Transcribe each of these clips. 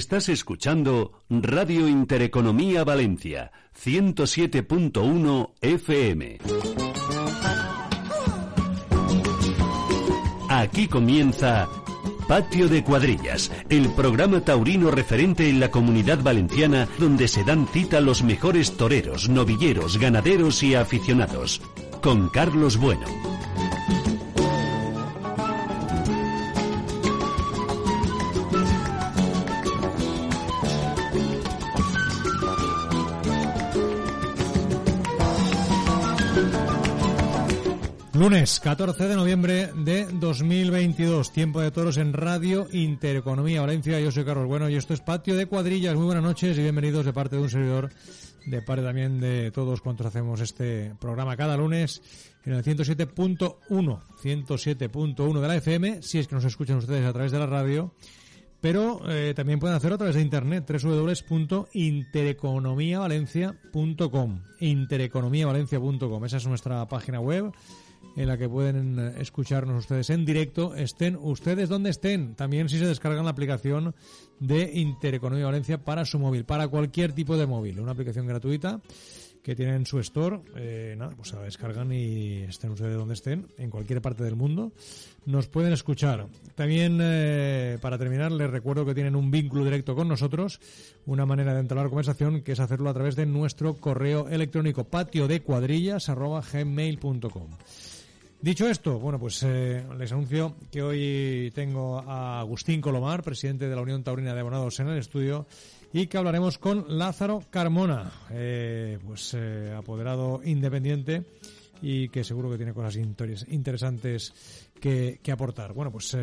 Estás escuchando Radio Intereconomía Valencia, 107.1 FM. Aquí comienza Patio de Cuadrillas, el programa taurino referente en la comunidad valenciana donde se dan cita los mejores toreros, novilleros, ganaderos y aficionados. Con Carlos Bueno. Lunes 14 de noviembre de 2022, tiempo de toros en Radio Intereconomía Valencia. Yo soy Carlos Bueno y esto es Patio de Cuadrillas. Muy buenas noches y bienvenidos de parte de un servidor, de parte también de todos cuantos hacemos este programa cada lunes en el 107.1, 107.1 de la FM, si es que nos escuchan ustedes a través de la radio. Pero eh, también pueden hacerlo a través de internet, www.intereconomiavalencia.com. Intereconomiavalencia.com. Esa es nuestra página web en la que pueden eh, escucharnos ustedes en directo, estén ustedes donde estén. También si se descargan la aplicación de Intereconomía Valencia para su móvil, para cualquier tipo de móvil. Una aplicación gratuita que tienen su store, eh, nada, pues la descargan y estén ustedes donde estén, en cualquier parte del mundo, nos pueden escuchar. También, eh, para terminar, les recuerdo que tienen un vínculo directo con nosotros, una manera de entrar conversación, que es hacerlo a través de nuestro correo electrónico patio de cuadrillas gmail.com. Dicho esto, bueno, pues eh, les anuncio que hoy tengo a Agustín Colomar, presidente de la Unión Taurina de Abonados en el estudio, y que hablaremos con Lázaro Carmona, eh, pues eh, apoderado independiente y que seguro que tiene cosas interesantes que, que aportar. Bueno, pues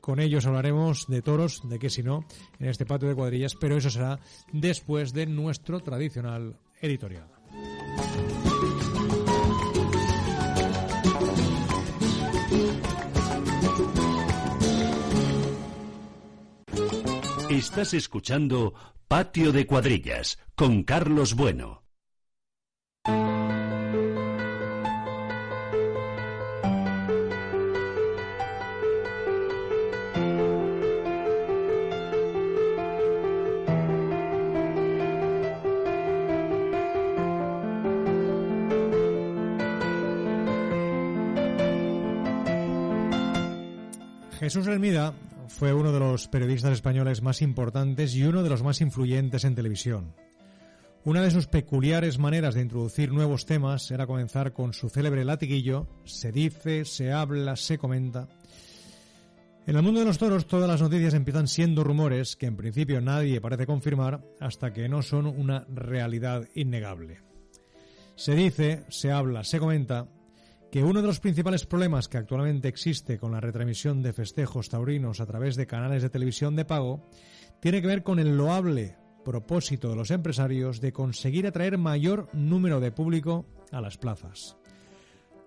con ellos hablaremos de toros, de qué si no, en este patio de cuadrillas, pero eso será después de nuestro tradicional editorial. Estás escuchando Patio de Cuadrillas con Carlos Bueno. Jesús Hermida fue uno de los periodistas españoles más importantes y uno de los más influyentes en televisión. Una de sus peculiares maneras de introducir nuevos temas era comenzar con su célebre latiguillo, se dice, se habla, se comenta. En el mundo de los toros todas las noticias empiezan siendo rumores que en principio nadie parece confirmar hasta que no son una realidad innegable. Se dice, se habla, se comenta que uno de los principales problemas que actualmente existe con la retransmisión de festejos taurinos a través de canales de televisión de pago tiene que ver con el loable propósito de los empresarios de conseguir atraer mayor número de público a las plazas.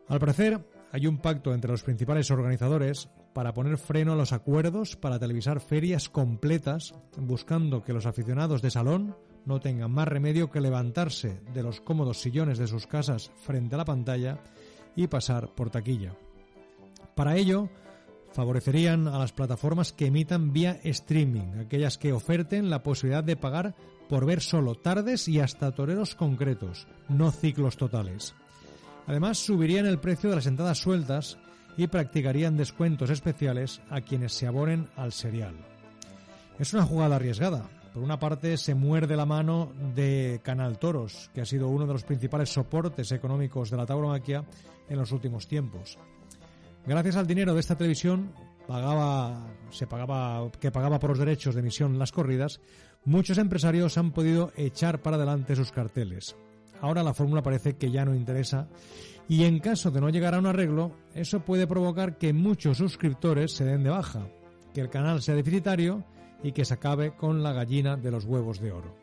Al parecer, hay un pacto entre los principales organizadores para poner freno a los acuerdos para televisar ferias completas, buscando que los aficionados de salón no tengan más remedio que levantarse de los cómodos sillones de sus casas frente a la pantalla y pasar por taquilla. Para ello, favorecerían a las plataformas que emitan vía streaming, aquellas que oferten la posibilidad de pagar por ver solo tardes y hasta toreros concretos, no ciclos totales. Además, subirían el precio de las entradas sueltas y practicarían descuentos especiales a quienes se abonen al serial. Es una jugada arriesgada, por una parte, se muerde la mano de Canal Toros, que ha sido uno de los principales soportes económicos de la tauromaquia en los últimos tiempos. Gracias al dinero de esta televisión, pagaba, se pagaba, que pagaba por los derechos de emisión las corridas, muchos empresarios han podido echar para adelante sus carteles. Ahora la fórmula parece que ya no interesa y en caso de no llegar a un arreglo, eso puede provocar que muchos suscriptores se den de baja, que el canal sea deficitario y que se acabe con la gallina de los huevos de oro.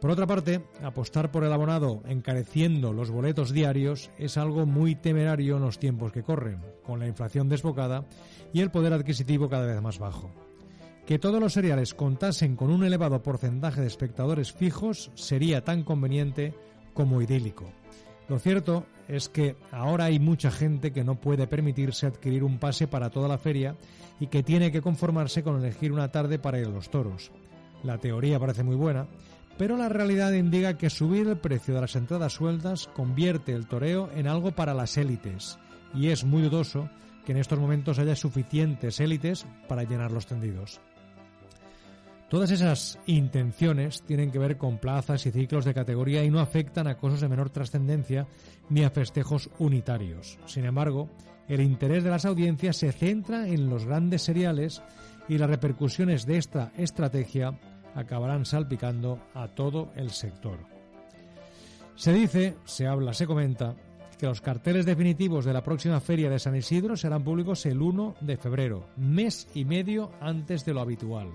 Por otra parte, apostar por el abonado encareciendo los boletos diarios es algo muy temerario en los tiempos que corren, con la inflación desbocada y el poder adquisitivo cada vez más bajo. Que todos los seriales contasen con un elevado porcentaje de espectadores fijos sería tan conveniente como idílico. Lo cierto es que ahora hay mucha gente que no puede permitirse adquirir un pase para toda la feria y que tiene que conformarse con elegir una tarde para ir a los toros. La teoría parece muy buena, pero la realidad indica que subir el precio de las entradas sueltas convierte el toreo en algo para las élites, y es muy dudoso que en estos momentos haya suficientes élites para llenar los tendidos. Todas esas intenciones tienen que ver con plazas y ciclos de categoría y no afectan a cosas de menor trascendencia ni a festejos unitarios. Sin embargo, el interés de las audiencias se centra en los grandes seriales y las repercusiones de esta estrategia acabarán salpicando a todo el sector. Se dice, se habla, se comenta que los carteles definitivos de la próxima feria de San Isidro serán públicos el 1 de febrero, mes y medio antes de lo habitual.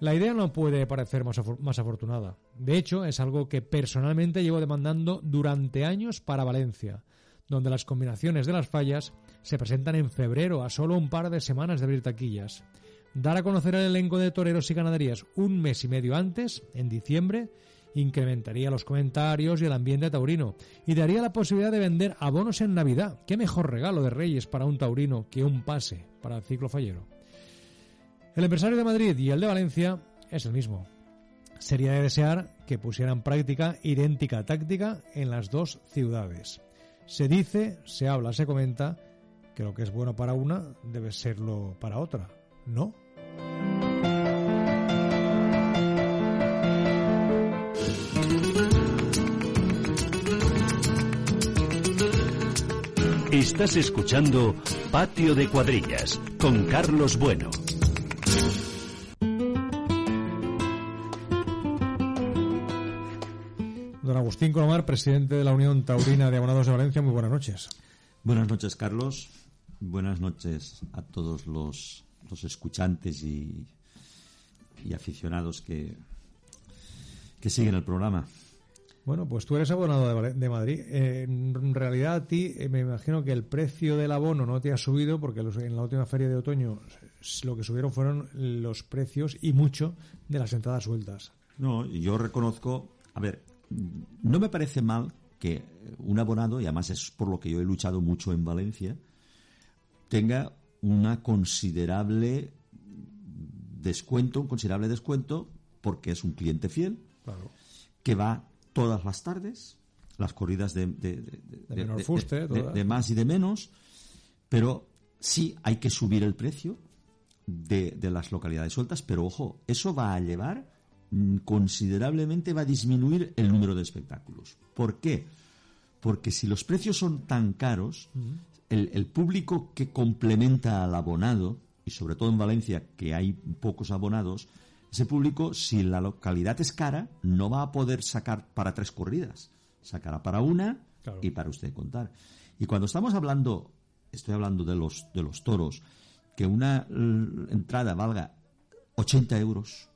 La idea no puede parecer más, afortunada. De hecho, es algo que personalmente llevo demandando durante años para Valencia, donde las combinaciones de las fallas se presentan en febrero a solo un par de semanas de abrir taquillas. Dar a conocer el elenco de toreros y ganaderías un mes y medio antes, en diciembre, incrementaría los comentarios y el ambiente taurino y daría la posibilidad de vender abonos en Navidad. ¿Qué mejor regalo de Reyes para un taurino que un pase para el ciclo fallero? El empresario de Madrid y el de Valencia es el mismo. Sería de desear que pusieran práctica idéntica táctica en las dos ciudades. Se dice, se habla, se comenta que lo que es bueno para una debe serlo para otra, ¿no? Estás escuchando Patio de Cuadrillas con Carlos Bueno. Agustín Colomar, presidente de la Unión Taurina de Abonados de Valencia, muy buenas noches. Buenas noches, Carlos. Buenas noches a todos los, los escuchantes y, y aficionados que, que siguen el programa. Bueno, pues tú eres abonado de, de Madrid. Eh, en realidad a ti eh, me imagino que el precio del abono no te ha subido porque los, en la última feria de otoño lo que subieron fueron los precios y mucho de las entradas sueltas. No, yo reconozco, a ver, no me parece mal que un abonado, y además es por lo que yo he luchado mucho en Valencia, tenga una considerable descuento, un considerable descuento, porque es un cliente fiel, claro. que va todas las tardes, las corridas de, de, de, de fuste, de, más y de menos, pero sí hay que subir el precio de, las localidades sueltas, pero ojo, eso va a llevar considerablemente, va a disminuir el número de espectáculos. ¿Por qué? Porque si los precios son tan caros, el, el público que complementa al abonado, y sobre todo en Valencia, que hay pocos abonados, ese público, si la localidad es cara, no va a poder sacar para tres corridas. Sacará para una claro. y para usted contar. Y cuando estamos hablando, estoy hablando de los, de los toros, que una entrada valga 80 euros,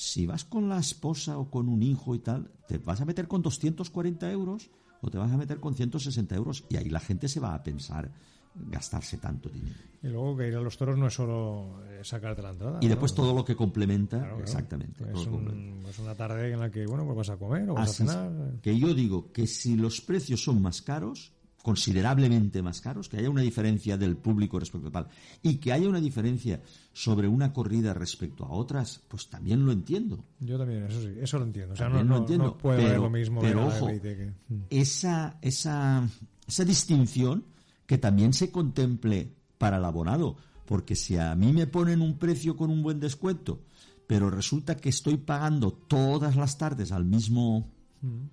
si vas con la esposa o con un hijo y tal, te vas a meter con 240 euros o te vas a meter con 160 euros y ahí la gente se va a pensar gastarse tanto dinero. Y luego que ir a los toros no es solo eh, sacarte la entrada. Y después ¿no? todo lo que complementa, Claro, claro. exactamente. Es, un- complementa. es una tarde en la que, bueno, pues vas a comer o vas Así a cenar. Que yo digo que si los precios son más caros, considerablemente más caros, que haya una diferencia del público respecto a tal, y que haya una diferencia sobre una corrida respecto a otras, pues también lo entiendo. Yo también, eso sí, eso lo entiendo. O sea, no, lo entiendo, no puede pero- haber lo mismo pero ojo, que- Mm. esa, esa, esa distinción que también se contemple para el abonado, porque si a mí me ponen un precio con un buen descuento, pero resulta que estoy pagando todas las tardes al mismo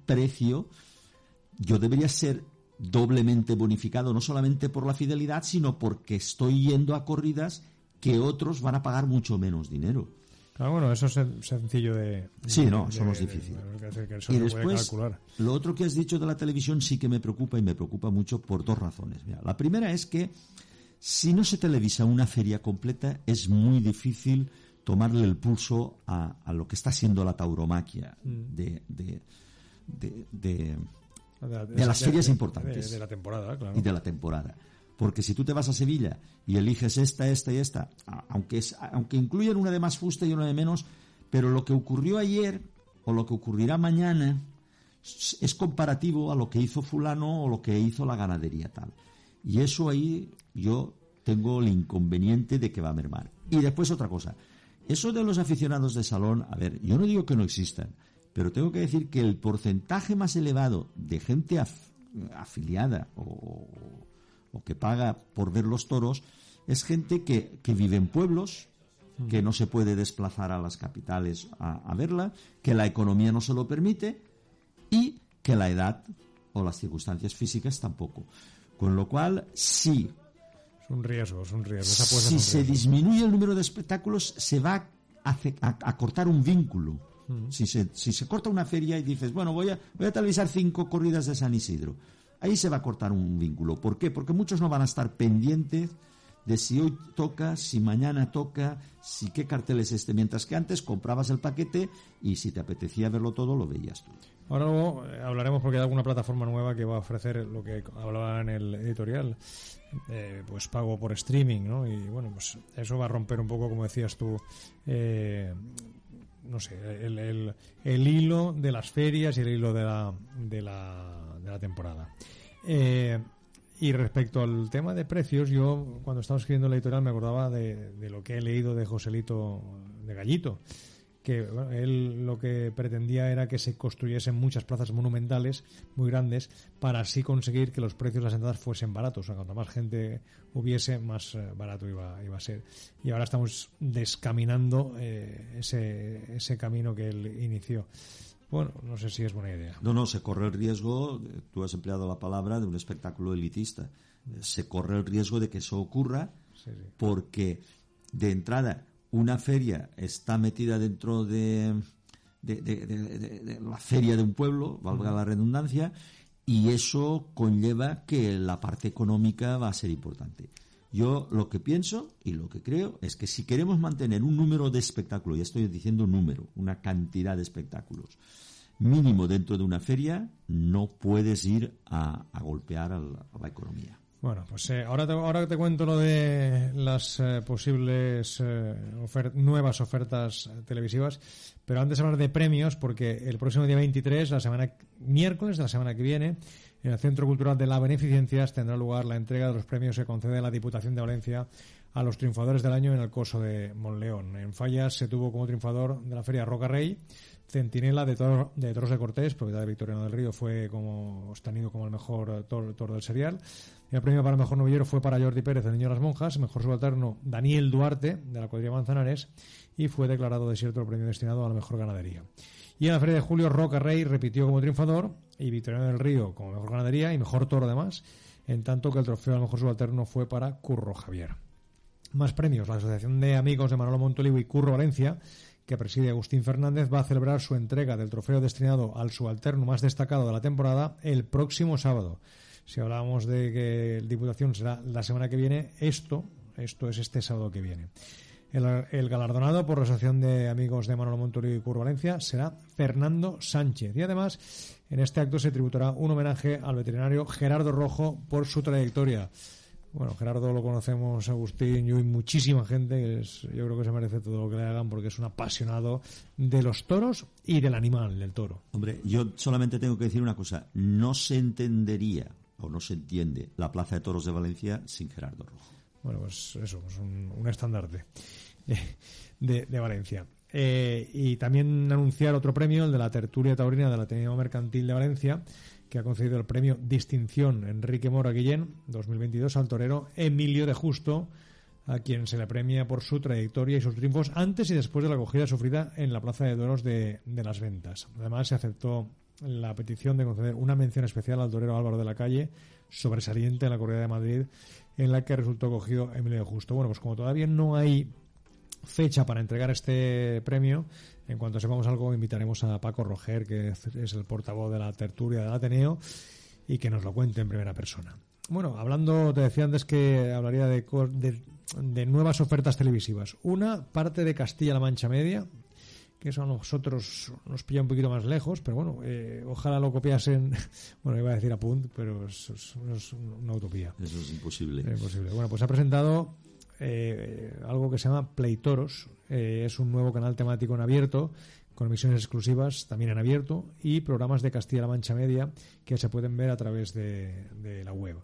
precio, yo debería ser doblemente bonificado, no solamente por la fidelidad, sino porque estoy yendo a corridas que otros van a pagar mucho menos dinero. Claro, bueno, eso es sen- sencillo de. Sí, de- no, eso no es difícil. de- y después, lo otro que has dicho de la televisión sí que me preocupa y me preocupa mucho por dos razones. Mira, la primera es que si no se televisa una feria completa, es muy difícil tomarle el pulso a, a lo que está siendo la tauromaquia Mm. de, de, las ferias importantes. De, la temporada, claro. y de la temporada. Porque si tú te vas a Sevilla y eliges esta, esta y esta, aunque, es, aunque incluyan una de más fuste y una de menos, pero lo que ocurrió ayer o lo que ocurrirá mañana es comparativo a lo que hizo fulano o lo que hizo la ganadería tal. Y eso ahí yo tengo el inconveniente de que va a mermar. Y después otra cosa, eso de los aficionados de salón, a ver, yo no digo que no existan, pero tengo que decir que el porcentaje más elevado de gente afiliada o, que paga por ver los toros es gente que, vive en pueblos, que no se puede desplazar a las capitales a, verla, que la economía no se lo permite y que la edad o las circunstancias físicas tampoco. Con lo cual, sí. Es un riesgo, es un riesgo. si se disminuye el número de espectáculos, se va a, cortar un vínculo. Mm. Si, se, si se corta una feria y dices, bueno, voy a, voy a televisar cinco corridas de San Isidro, ahí se va a cortar un vínculo. ¿Por qué? Porque muchos no van a estar pendientes de si hoy toca, si mañana toca, si qué cartel es este, mientras que antes comprabas el paquete y si te apetecía verlo todo lo veías tú. Ahora luego eh, hablaremos porque hay alguna plataforma nueva que va a ofrecer lo que hablaba en el editorial, eh, pues pago por streaming, ¿no? Y bueno, pues eso va a romper un poco, como decías tú, eh, no sé, el, el, hilo de las ferias y el hilo de la, de la, de la temporada. y respecto al tema de precios, yo cuando estaba escribiendo la editorial me acordaba de, de lo que he leído de Joselito de Gallito que él lo que pretendía era que se construyesen muchas plazas monumentales muy grandes para así conseguir que los precios de las entradas fuesen baratos. O sea, cuanto más gente hubiese, más eh, barato iba, iba a ser. Y ahora estamos descaminando eh, ese, ese camino que él inició. Bueno, no sé si es buena idea. No, no, se corre el riesgo, tú has empleado la palabra, de un espectáculo elitista. Se corre el riesgo de que eso ocurra porque de entrada una feria está metida dentro de, la feria de un pueblo, valga la redundancia, y eso conlleva que la parte económica va a ser importante. Yo lo que pienso y lo que creo es que si queremos mantener un número de espectáculos, y estoy diciendo número, una cantidad de espectáculos mínimo dentro de una feria, no puedes ir a, golpear a la economía. Bueno, pues eh, ahora, te, ahora te cuento lo de las eh, posibles eh, nuevas ofertas televisivas, pero antes hablar de premios, porque el próximo día 23, la semana miércoles de la semana que viene, en el Centro Cultural de la Beneficencias tendrá lugar la entrega de los premios que concede la Diputación de Valencia a los triunfadores del año en el coso de Monleón. En Fallas se tuvo como triunfador de la feria Roca Rey Centinela de, toro, de Toros de Cortés, propiedad de Victoriano del Río, fue como obtenido como el mejor toro, del serial. el premio para el mejor novillero fue para Jordi Pérez, de Niño de las Monjas, mejor subalterno Daniel Duarte, de la cuadrilla Manzanares, y fue declarado desierto el premio destinado a la mejor ganadería. Y en la feria de julio, Roca Rey repitió como triunfador, y Victoriano del Río como mejor ganadería y mejor toro además, en tanto que el trofeo al mejor subalterno fue para Curro Javier. Más premios. La Asociación de Amigos de Manolo Montolivo y Curro Valencia que preside Agustín Fernández, va a celebrar su entrega del trofeo destinado al subalterno más destacado de la temporada el próximo sábado. Si hablábamos de que Diputación será la semana que viene, esto, esto es este sábado que viene. El, galardonado por la Asociación de Amigos de Manolo Montorio y Curro Valencia será Fernando Sánchez. Y además, en este acto se tributará un homenaje al veterinario Gerardo Rojo por su trayectoria. Bueno, Gerardo lo conocemos, Agustín, yo y muchísima gente. yo creo que se merece todo lo que le hagan porque es un apasionado de los toros y del animal, del toro. Hombre, yo solamente tengo que decir una cosa. No se entendería o no se entiende la Plaza de Toros de Valencia sin Gerardo Rojo. Bueno, pues eso, es un, estandarte de, de Valencia. Eh, y también anunciar otro premio, el de la tertulia taurina del Ateneo Mercantil de Valencia, que ha concedido el premio Distinción Enrique Mora Guillén 2022 al torero Emilio de Justo, a quien se le premia por su trayectoria y sus triunfos antes y después de la acogida sufrida en la Plaza de Doros de, Las Ventas. Además, se aceptó la petición de conceder una mención especial al torero Álvaro de la Calle, sobresaliente en la corrida de Madrid, en la que resultó cogido Emilio de Justo. Bueno, pues como todavía no hay fecha para entregar este premio, en cuanto sepamos algo, invitaremos a Paco Roger, que es el portavoz de la tertulia del Ateneo, y que nos lo cuente en primera persona. Bueno, hablando, te decía antes que hablaría de, de, nuevas ofertas televisivas. Una, parte de Castilla-La Mancha Media, que eso a nosotros nos pilla un poquito más lejos, pero bueno, eh, ojalá lo copiasen, bueno, iba a decir a punt, pero es, es, una utopía. Eso es imposible. Es imposible. Bueno, pues ha presentado eh, algo que se llama Playtoros. Eh, es un nuevo canal temático en abierto, con emisiones exclusivas también en abierto y programas de Castilla-La Mancha Media que se pueden ver a través de, la web.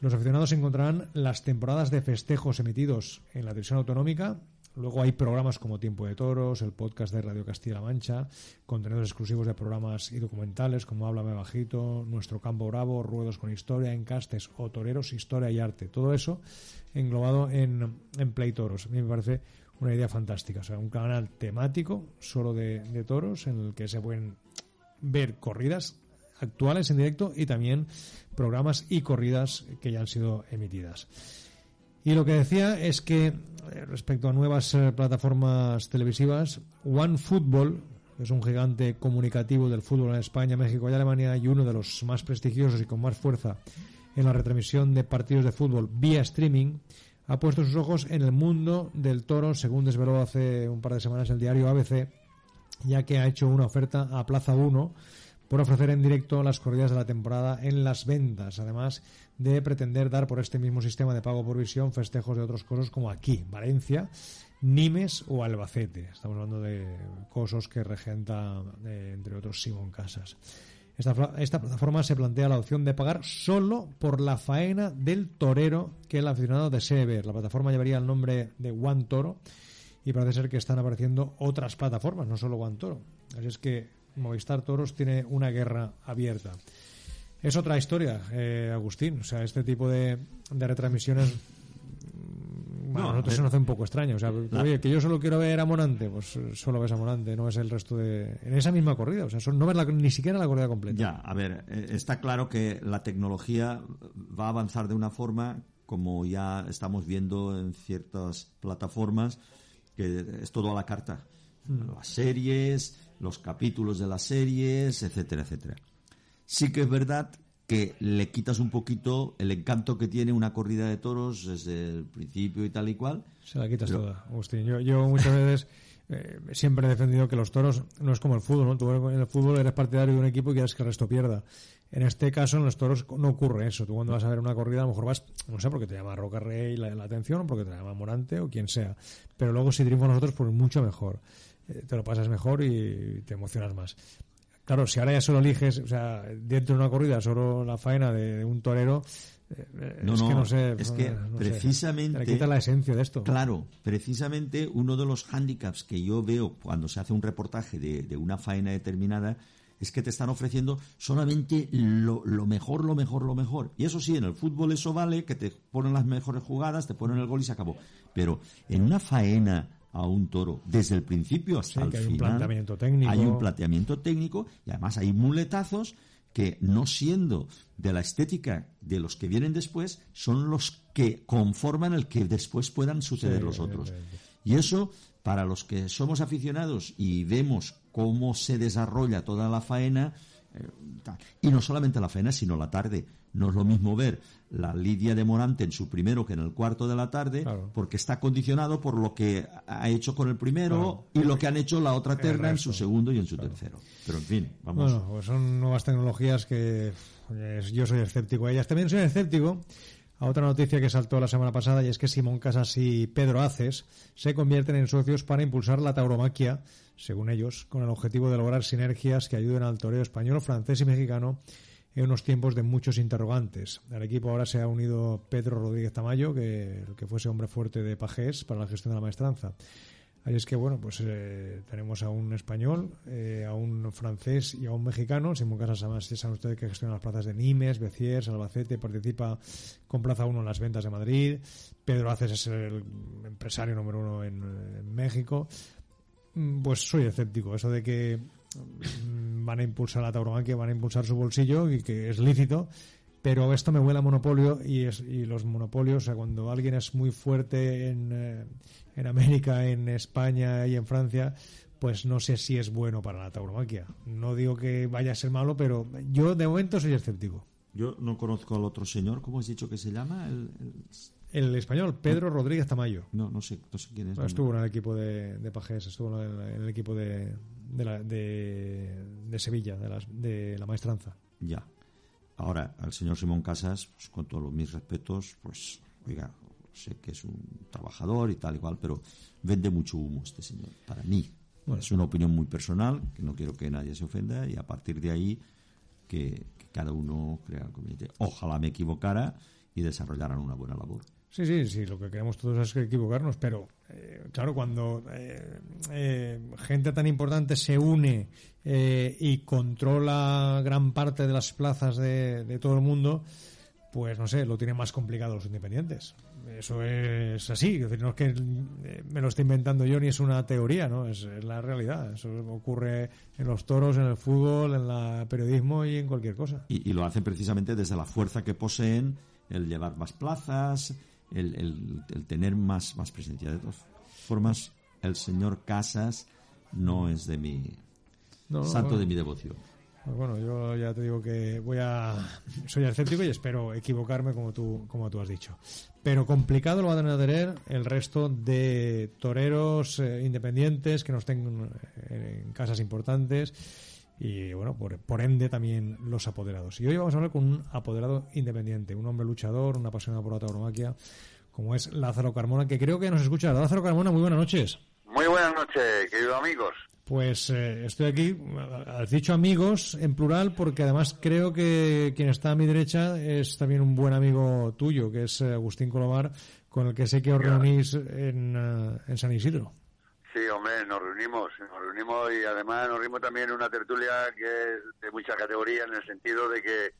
Los aficionados encontrarán las temporadas de festejos emitidos en la televisión autonómica, Luego hay programas como Tiempo de Toros, el podcast de Radio Castilla-La Mancha, contenidos exclusivos de programas y documentales como Háblame Bajito, Nuestro Campo Bravo, Ruedos con Historia, Encastes o Toreros, Historia y Arte. Todo eso englobado en, en Play Toros. A mí me parece una idea fantástica. O sea, un canal temático solo de, de toros en el que se pueden ver corridas actuales en directo y también programas y corridas que ya han sido emitidas. Y lo que decía es que eh, respecto a nuevas eh, plataformas televisivas, OneFootball, que es un gigante comunicativo del fútbol en España, México y Alemania y uno de los más prestigiosos y con más fuerza en la retransmisión de partidos de fútbol vía streaming, ha puesto sus ojos en el mundo del toro, según desveló hace un par de semanas el diario ABC, ya que ha hecho una oferta a Plaza 1 por ofrecer en directo las corridas de la temporada en las ventas, además de pretender dar por este mismo sistema de pago por visión festejos de otros cosos como aquí, Valencia, Nimes o Albacete. Estamos hablando de cosos que regenta, eh, entre otros, Simón Casas. Esta, esta, plataforma se plantea la opción de pagar solo por la faena del torero que el aficionado desee ver. La plataforma llevaría el nombre de One Toro y parece ser que están apareciendo otras plataformas, no solo One Toro. Así es que Movistar Toros tiene una guerra abierta. Es otra historia, eh, Agustín. O sea, este tipo de, de retransmisiones mm, bueno, a nosotros se nos hace un poco extraño. O sea, oye, que yo solo quiero ver a Morante, pues solo ves a Morante, no ves el resto de. En esa misma corrida, o sea, no ves la, ni siquiera la corrida completa. Ya, a ver, eh, está claro que la tecnología va a avanzar de una forma, como ya estamos viendo en ciertas plataformas, que es todo a la carta. Hmm. Las series, los capítulos de las series, etcétera, etcétera. Sí que es verdad que le quitas un poquito el encanto que tiene una corrida de toros desde el principio y tal y cual. Se la quitas toda, Agustín. Yo, muchas veces eh, siempre he defendido que los toros no es como el fútbol, ¿no? Tú en el fútbol eres partidario de un equipo y quieres que el resto pierda. En este caso, en los toros no ocurre eso. Tú cuando vas a ver una corrida, a lo mejor vas, no sé, porque te llama Roca Rey la, la atención o porque te llama Morante o quien sea. Pero luego si triunfan nosotros, pues mucho mejor. Eh, te lo pasas mejor y te emocionas más. Claro, si ahora ya solo eliges, o sea, dentro de una corrida, solo la faena de, un torero, eh, no, es que no sé. Es que precisamente. quita la esencia de esto. Claro, precisamente uno de los hándicaps que yo veo cuando se hace un reportaje de, de una faena determinada es que te están ofreciendo solamente lo, lo, mejor, lo mejor, lo mejor. Y eso sí, en el fútbol eso vale, que te ponen las mejores jugadas, te ponen el gol y se acabó. Pero en una faena a un toro desde el principio hasta el final. Hay un planteamiento técnico. Hay un planteamiento técnico y además hay muletazos que no siendo de la estética de los que vienen después, son los que conforman el que después puedan suceder los otros. Y eso, para los que somos aficionados y vemos cómo se desarrolla toda la faena, y no solamente la faena, sino la tarde. No es lo mismo ver la Lidia de Morante en su primero que en el cuarto de la tarde, porque está condicionado por lo que ha hecho con el primero y lo que han hecho la otra terna en su segundo y en su tercero. Pero en fin, vamos. Bueno, pues son nuevas tecnologías que pues, yo soy escéptico a ellas. También soy escéptico a otra noticia que saltó la semana pasada y es que Simón Casas y Pedro Aces se convierten en socios para impulsar la tauromaquia, según ellos, con el objetivo de lograr sinergias que ayuden al toreo español, francés y mexicano en unos tiempos de muchos interrogantes. Al equipo ahora se ha unido Pedro Rodríguez Tamayo, que, que fuese hombre fuerte de Pajés para la gestión de la maestranza. Ahí es que, bueno, pues eh, tenemos a un español, eh, a un francés y a un mexicano. Simón Casas, además, saben ustedes que gestiona las plazas de Nimes, Beciers, Albacete, participa con Plaza 1 en las ventas de Madrid. Pedro Aces es el empresario número uno en, en México. Mm, pues soy escéptico. Eso de que Mm, van a impulsar la tauromaquia, van a impulsar su bolsillo y que es lícito, pero esto me huele a monopolio y, es, y los monopolios, o sea, cuando alguien es muy fuerte en, eh, en América, en España y en Francia, pues no sé si es bueno para la tauromaquia. No digo que vaya a ser malo, pero yo de momento soy escéptico. Yo no conozco al otro señor, ¿cómo has dicho que se llama? El, el... español, Pedro Rodríguez Tamayo. No, no sé, no sé quién es. estuvo en el equipo de, de Pajés, estuvo en el equipo de, de, la, de, de Sevilla, de la maestranza. Ya. Ahora, al señor Simón Casas, pues, con todos mis respetos, pues, oiga, sé que es un trabajador y tal igual, pero vende mucho humo este señor, para mí. Es una opinión muy personal, que no quiero que nadie se ofenda, y a partir de ahí, que, que cada uno crea el comité. Ojalá me equivocara y desarrollaran una buena labor. Sí, sí, sí, lo que queremos todos es equivocarnos, pero eh, claro, cuando eh, eh, gente tan importante se une y controla gran parte de las plazas de, todo el mundo, pues no sé, lo tienen más complicado los independientes. Eso es así, no es que me lo esté inventando yo ni es una teoría, ¿no? Es, es la realidad. Eso ocurre en los toros, en el fútbol, en el periodismo y en cualquier cosa. Y, y lo hacen precisamente desde la fuerza que poseen, el llevar más plazas, el, el, el, tener más, más presencia. De todas formas, el señor Casas no es de mi no, santo bueno. de mi devoción. Pues bueno, yo ya te digo que voy a soy escéptico y espero equivocarme como tú como tú has dicho. Pero complicado lo van a tener el resto de toreros eh, independientes que no estén eh, en casas importantes y bueno, por, por, ende también los apoderados. Y hoy vamos a hablar con un apoderado independiente, un hombre luchador, un apasionado por la tauromaquia, como es Lázaro Carmona, que creo que nos escucha. Lázaro Carmona, muy buenas noches. Muy buenas noches, queridos amigos. Pues eh, estoy aquí, has dicho amigos en plural, porque además creo que quien está a mi derecha es también un buen amigo tuyo, que es eh, Agustín Colomar, con el que sé que os reunís en, uh, en San Isidro. Sí, hombre, nos reunimos, nos reunimos y además nos reunimos también en una tertulia que es de mucha categoría en el sentido de que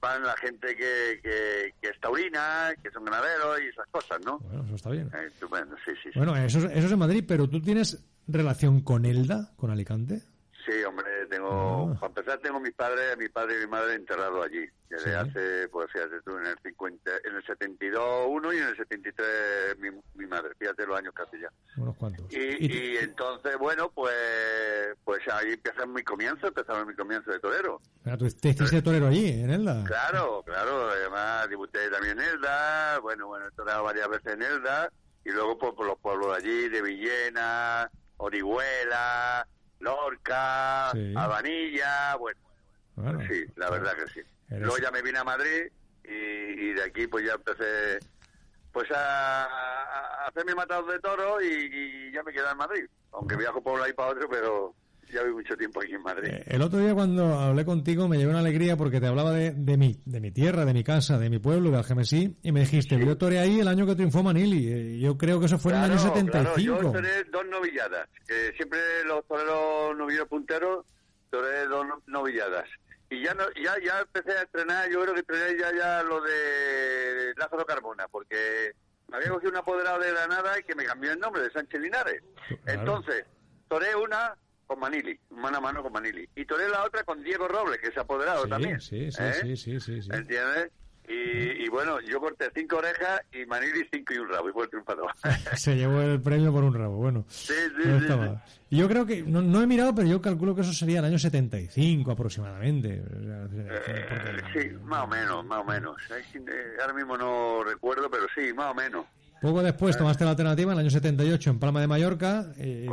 van la gente que, que, que es taurina, que son ganaderos y esas cosas, ¿no? Bueno, eso está bien. Eh, estupendo, sí, sí. Bueno, eso, eso es en Madrid, pero tú tienes relación con Elda, con Alicante. Sí, hombre, tengo, ah. para empezar tengo mis padres, mi padre y mi madre enterrados allí, desde sí. hace, pues fíjate tú, en el 50, en el 72 uno y en el 73 mi, mi madre, fíjate los años casi ya. Unos cuantos. Y, ¿Y, y entonces, bueno, pues pues ahí empieza mi comienzo, empezaba mi comienzo de torero. Pero tú hiciste torero allí, en Elda. Claro, claro, además debuté también en Elda, bueno, bueno, he torado varias veces en Elda, y luego pues, por los pueblos de allí, de Villena, Orihuela, Lorca, sí. Habanilla, bueno, bueno, sí, la verdad que sí. Eres... Luego ya me vine a Madrid y, y, de aquí pues ya empecé pues a, a hacer mi matado de toro y, y, ya me quedé en Madrid, aunque viajo por un lado y para otro, pero ya vi mucho tiempo aquí en Madrid. Eh, el otro día cuando hablé contigo me llevé una alegría porque te hablaba de, de, mi, de mi tierra, de mi casa, de mi pueblo, de Algemesí, y me dijiste, sí. yo toré ahí el año que triunfó Manili. Eh, yo creo que eso fue claro, en el año 75. Claro, yo toré dos novilladas, que siempre los toreros novilleros punteros toré dos novilladas. Y ya no, ya ya empecé a entrenar, yo creo que entrené ya, ya lo de Lázaro Carmona, porque me había cogido un apoderado de Granada y que me cambió el nombre de Sánchez Linares. Claro. Entonces, toré una con Manili, mano a mano con Manili. Y toré la otra con Diego Robles, que es apoderado sí, también. Sí, sí, ¿eh? sí, sí, sí, sí, ¿Entiendes? Y, y, bueno, yo corté cinco orejas y Manili cinco y un rabo, y fue el triunfador. Se llevó el premio por un rabo, bueno. Sí, sí, no sí, sí. Y yo creo que, no, no, he mirado, pero yo calculo que eso sería el año 75 aproximadamente. Eh, sí, más o menos, más o menos. Ahora mismo no recuerdo, pero sí, más o menos. Poco después tomaste la alternativa en el año 78 en Palma de Mallorca y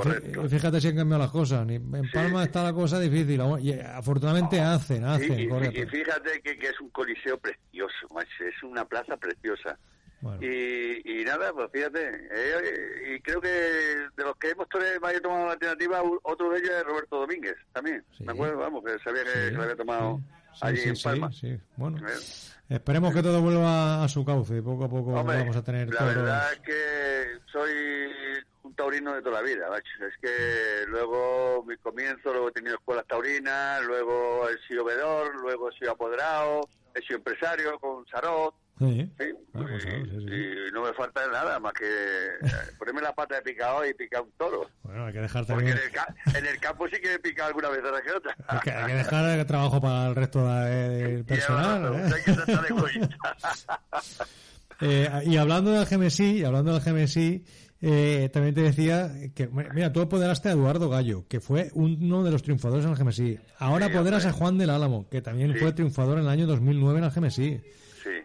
fíjate si han cambiado las cosas. En Palma sí. está la cosa difícil y afortunadamente oh, hacen, hacen. Y, y fíjate que, que, es un coliseo precioso, es una plaza preciosa. Bueno. Y, y, nada, pues fíjate, eh, y creo que de los que hemos tomado la alternativa, otro de ellos es Roberto Domínguez, también. Sí. Me acuerdo, vamos, que sabía que, sí. lo había tomado allí en Palma. Sí, bueno. ¿Eh? Esperemos que todo vuelva a su cauce y poco a poco Hombre, vamos a tener La toros... verdad es que soy un taurino de toda la vida, macho. Es que luego mi comienzo, luego he tenido escuelas taurinas, luego he sido vedor, luego he sido apoderado, he sido empresario con Sarot. Sí, y, sí, sí. y, no me falta nada más que ponerme la pata de picado y picar un toro. Bueno, hay que dejar también... Porque en el, en el, campo sí que he picado alguna vez ahora que otra. Hay que, hay que dejar el trabajo para el resto del personal. ¿eh? Hay que tratar de eh, y hablando del GMSI, y hablando del GMSI, eh, también te decía que, mira, tú apoderaste a Eduardo Gallo, que fue uno de los triunfadores en el GMSI. Ahora apoderas a Juan del Álamo, que también fue triunfador en el año 2009 en el GMSI.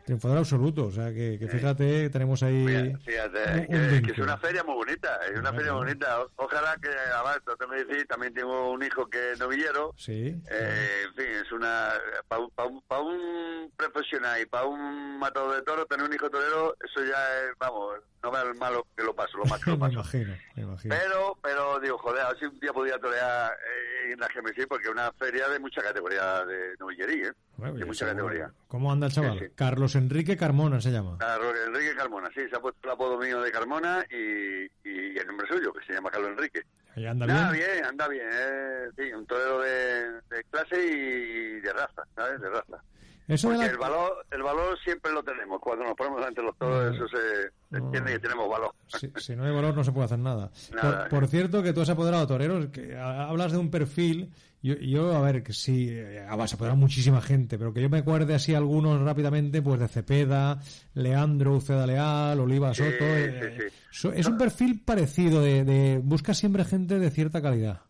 Triunfador absoluto, o sea que, que fíjate, tenemos ahí. Fíjate, un, un que, que, es una feria muy bonita, es una feria muy bonita. Ojalá que, además, me también tengo un hijo que es novillero. Sí. Eh, en fin, es una. Para un, pa un, pa un, profesional y para un matador de toro, tener un hijo torero, eso ya es, vamos, no me el malo que lo paso, lo más que lo paso. me imagino, me imagino. Pero, pero digo, joder, a ver si un día podía torear. Eh, en la sí, porque es una feria de mucha categoría de novillería, ¿eh? Bueno, de ya mucha categoría. ¿Cómo anda el chaval? Sí, sí. Carlos Enrique Carmona se llama. Ah, Ro- Enrique Carmona, sí, se ha puesto el apodo mío de Carmona y, y el nombre suyo, que se llama Carlos Enrique. Ahí anda bien, anda bien, eh, sí, un torero de, de clase y de raza, ¿sabes? De raza. Eso de Porque la- el valor, el valor siempre lo tenemos. Cuando nos ponemos ante los toros, eso se, entiende que tenemos valor. Si, si no hay valor no se puede hacer nada. Nada, por, por cierto, que tú has apoderado a toreros, que hablas de un perfil, yo, yo a ver, que sí, eh, vas a apoderar muchísima gente, pero que yo me acuerde así algunos rápidamente, pues de Cepeda, Leandro, Uceda Leal, Oliva Sí, Soto. eh, sí, sí. so- es un perfil parecido, de, de busca siempre gente de cierta calidad.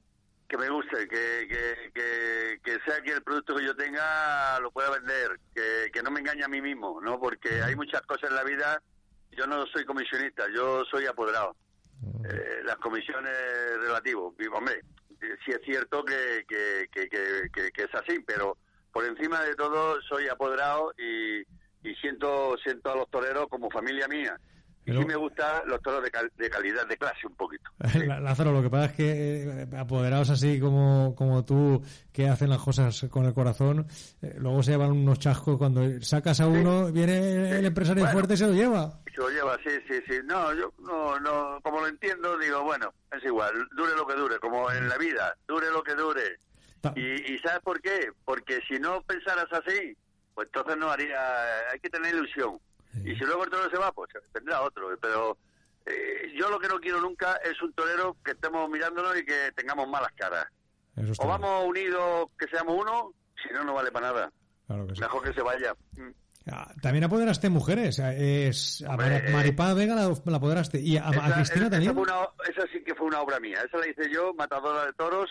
Que me guste, que, que, que sea que el producto que yo tenga lo pueda vender, que, que no me engañe a mí mismo, ¿no? Porque hay muchas cosas en la vida. Yo no soy comisionista, yo soy apoderado. Eh, las comisiones relativo. Y, hombre, eh, sí es cierto que, que, que- que es así, pero por encima de todo soy apoderado y, y siento siento a los toreros como familia mía. Y Pero- sí me gustan los toros de, cal- de calidad, de clase un poquito. La- Lázaro, lo que pasa es que eh, apoderados así como, como tú, que hacen las cosas con el corazón, eh, luego se llevan unos chascos. Cuando sacas a uno, viene el empresario Bueno. fuerte y se lo lleva. Se lo lleva, sí, sí, sí. No, yo no, no, como lo entiendo, digo, bueno, es igual, dure lo que dure, como en la vida, dure lo que dure. Ta- Y, y ¿sabes por qué? Porque si no pensaras así, pues entonces no haría, hay que tener ilusión. Sí. Y si luego el torero se va, pues vendrá otro. Pero eh, yo lo que no quiero nunca es un torero que estemos mirándolo y que tengamos malas caras. O bien. vamos unidos, que seamos uno, si no, no vale para nada. Claro que sí. Mejor que se vaya. Mm. Ah, También apoderaste mujeres. eh, Es, a Hombre, eh, Maripaz Vega la, la apoderaste. ¿Y a, a Esa- Cristina esa también? fue una- esa sí que fue una obra mía. Esa la hice yo, matadora de toros,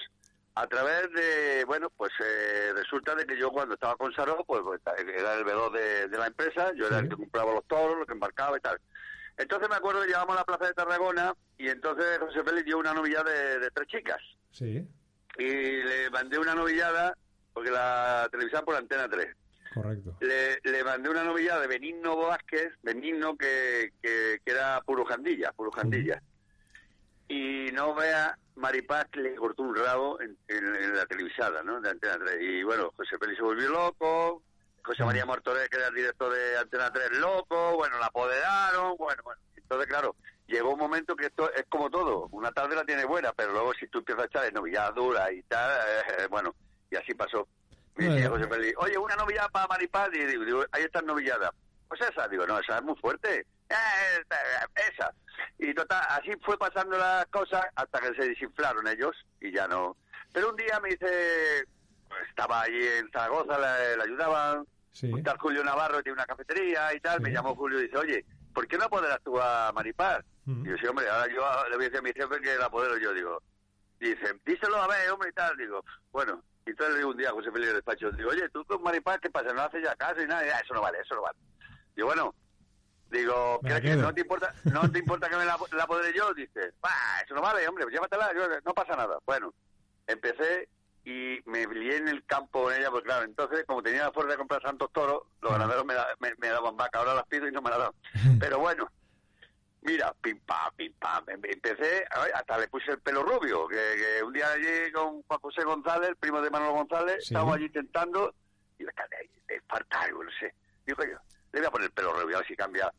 a través de, bueno, pues eh, resulta de que yo cuando estaba con Saro, pues, pues, era el veedor de, de la empresa, yo era el que compraba los toros, lo que embarcaba y tal. Entonces me acuerdo que llegábamos a la plaza de Tarragona y entonces José Félix dio una novillada de, de tres chicas. Sí, Y le mandé una novillada, porque la televisaban por Antena 3 correcto. le, le mandé una novillada de Benigno Vázquez, Benigno que, que, que era purujandilla, purujandilla. Y no vea, Maripaz le cortó un rabo en, en- en la televisada, ¿no? De Antena 3. Y bueno, José Félix se volvió loco, José María Martorell, que era el director de Antena 3, loco, bueno, la apoderaron, bueno, bueno. Entonces, claro, llegó un momento que esto es como todo, una tarde la tiene buena, pero luego si tú empiezas a echarle novilladas duras y tal, eh, bueno, y así pasó. Me decía Bueno. José Félix, oye, una novillada para Maripaz, y digo, digo, ahí está novillada. Pues esa, digo, no, esa es muy fuerte. "Eh, eh, esa. Y total, así fue pasando las cosas hasta que se desinflaron ellos y ya no. Pero un día me dice, pues, estaba allí en Zaragoza, le, le ayudaban, Sí. un tal Julio Navarro tiene una cafetería y tal, Sí. me llamó Julio y dice, oye, ¿por qué no apoderas tú a Maripaz? Mm. Y yo, sí, hombre, ahora yo le voy a decir a mi jefe que la apodero yo, digo. Dice, díselo a ver, hombre, y tal. Digo, bueno, y entonces le digo un día a José Félix del despacho, digo, oye, tú con Maripaz, ¿qué pasa? No haces ya caso y nada, y, "Ah, eso no vale, eso no vale. Digo, bueno, digo, la ¿crees que no te importa, no te importa que me la, la apodere yo? Dice, bah, eso no vale, hombre, pues llévatela, yo- no pasa nada. Bueno, empecé y me lié en el campo con ella, porque claro, entonces, como tenía la fuerza de comprar santos toros, los ganaderos me, da- me, me daban vaca, ahora las pido y no me las dan. Pero bueno, mira, pim pam, pim pam, em- empecé, hasta le puse el pelo rubio, que, que un día allí con Juan José González, el primo de Manuel González, Sí. estábamos allí intentando, y le, le falta algo, no sé. Digo yo, le voy a poner el pelo rubio, a ver si cambia.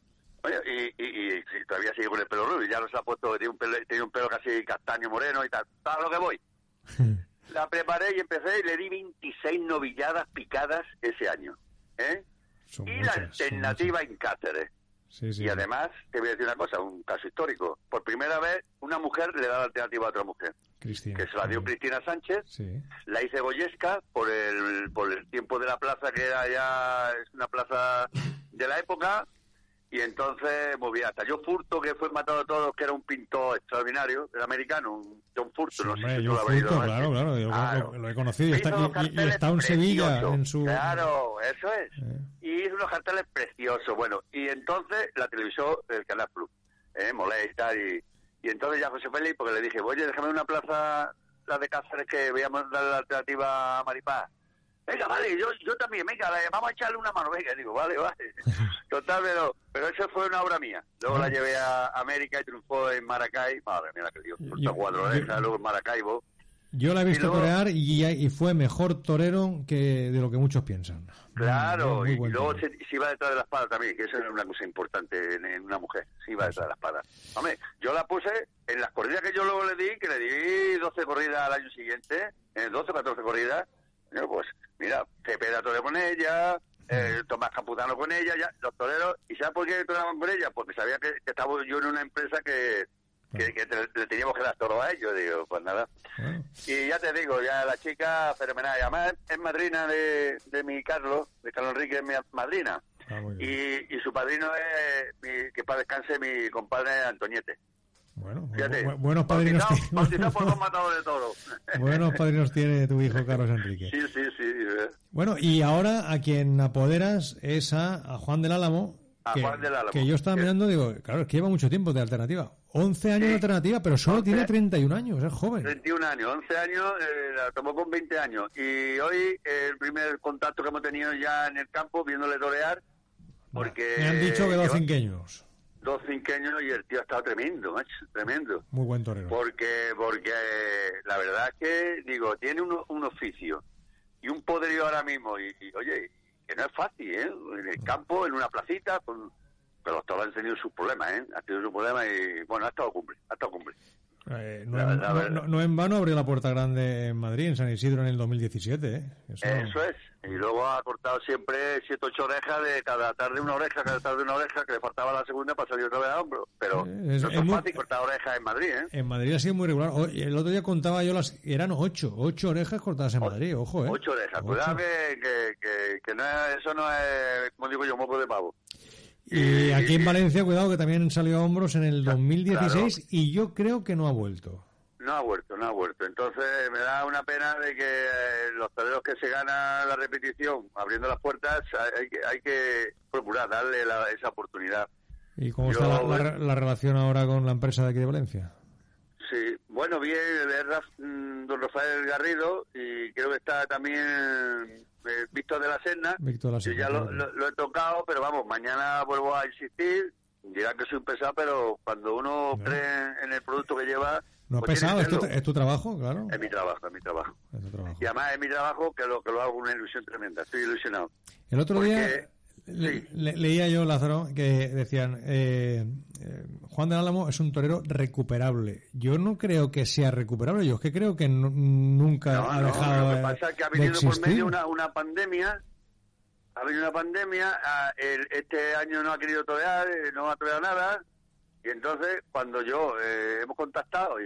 Oye, y, y, y, sí, todavía sigue con el pelo rubio, ya no se ha puesto, tiene un pelo, tiene un pelo casi castaño moreno y tal. ¿Sabes a lo que voy? La preparé y empecé y le di 26 novilladas picadas ese año. ¿eh? Son y muchas, la alternativa en Cáceres. Sí, sí. Y además, te voy a decir una cosa, un caso histórico. Por primera vez, una mujer le da la alternativa a otra mujer, Cristina. que se la dio Cristina Sánchez. Sí. La hice Goyesca por el, por el tiempo de la plaza, que era ya es una plaza de la época. Y entonces moví hasta John Furto, que fue matado a todos, que era un pintor extraordinario, era americano, un John Furto. Sí, no sé si yo habrás Furto, claro, claro, yo lo- Claro. lo, lo he conocido y está, y- y- en Sevilla, en su... Claro, eso es. Eh, Y hizo unos carteles preciosos, bueno, y entonces la televisó el Canal Plus, ¿eh? Molé y tal, y, y entonces ya José Félix, porque le dije, oye, déjame una plaza, la de Cáceres, que voy a dar la alternativa a Maripaz. Venga, vale, yo, yo también, venga, vamos a echarle una mano, venga, digo, vale, vale. Total, pero, pero esa fue una obra mía. Luego la llevé a América y triunfó en Maracay, madre mía, la que dio, Yo- cuatro orejas, luego en Maracaibo. Yo la he visto Y luego- torear y, y fue mejor torero que de lo que muchos piensan. Claro, Muy y, luego se, se iba detrás de la espada también, que eso es una cosa importante en, en una mujer, se iba detrás de la espada. Hombre, yo la puse en las corridas que yo luego le di, que le di 12 corridas al año siguiente, en 12 o 14 corridas, yo, pues mira, Cepeda toreo con ella, eh, Tomás Campuzano con ella, ya, los toreros, ¿y sabes por qué toreaban con ella? Porque sabía que, que estaba yo en una empresa que, que, que te- le teníamos que dar todo a ellos, digo, pues nada. Bueno, Y ya te digo, ya la chica fenomenal. Y además es madrina de, de mi Carlos, de Carlos Enrique, es mi madrina. ah. Y, y su padrino es, mi- que para descanse, mi compadre Antoñete. Bueno, Fíjate, bu- buenos padrinos bautizado, bautizado por dos tiene. matadores de toros. buenos padrinos tiene tu hijo Carlos Enrique. Sí, sí, sí. eh. Bueno, y ahora a quien apoderas es a, a Juan del Álamo. A que, Juan del Álamo. Que yo estaba mirando, digo, claro, es que lleva mucho tiempo de alternativa. 11 años Sí. de alternativa, pero solo 11. tiene 31 años, es joven. 21 años, 11 años, eh, la tomó con 20 años. Y hoy eh, el primer contacto que hemos tenido ya en el campo, viéndole torear, porque... Me han dicho que dos cinqueños. Dos cinqueños y el tío ha estado tremendo, macho, tremendo. Muy buen torero. Porque, porque la verdad es que, digo, tiene un, un oficio y un poderío ahora mismo. Y, y, oye, que no es fácil, ¿eh? En el campo, en una placita, con, pero los toros han tenido sus problemas, ¿eh? Han tenido sus problemas y, bueno, ha estado cumple, ha estado cumple. Eh, no, La- en, la no- no- no en vano abrió la puerta grande en Madrid, en San Isidro, en el 2017. ¿eh? Eso- Eso es. Y luego ha cortado siempre siete ocho orejas de cada tarde una oreja, cada tarde una oreja, que le faltaba la segunda para salir otra vez a hombro. Pero Eh, es- no es fácil cortar orejas en Madrid, ¿eh? En Madrid ha sido muy regular. El otro día contaba yo las. Eran ocho, ocho orejas cortadas en Madrid, ojo, ¿eh? Ocho orejas. Ocho. Cuidado que, que, que, que no es- eso no es, como digo yo, moco de pavo. Y aquí en Valencia, cuidado, que también salió a hombros en el Claro. 2016 y yo creo que no ha vuelto. No ha vuelto, no ha vuelto. Entonces me da una pena de que eh, los toreros que se ganan la repetición abriendo las puertas hay que, hay que procurar darle la- esa oportunidad. ¿Y cómo Yo- está la, la- la relación ahora con la empresa de aquí de Valencia? Sí, bueno, bien, es mm, don Rafael Garrido y creo que está también eh, Víctor de la Serna. Víctor de la Yo Serna, ya lo, claro. lo- lo he tocado, pero vamos, mañana vuelvo a insistir. Dirán que soy un pesado, pero cuando uno No. cree en el producto que lleva... No pues pesado, tiene es tu, es tu trabajo, claro. Es mi trabajo, es mi trabajo. Es tu trabajo. Y además es mi trabajo que lo, que lo hago con una ilusión tremenda. Estoy ilusionado. El otro Porque- día le- sí. le- leía yo, Lázaro, que decían, eh, eh, Juan del Álamo es un torero recuperable. Yo no creo que sea recuperable, yo es que creo que nu- nunca No, ha no, dejado lo de- que pasa es que ha venido por medio una, una pandemia. Ha venido una pandemia. ah, este año no ha querido torear, eh, no ha toreado nada. Y entonces, cuando yo eh, hemos contactado,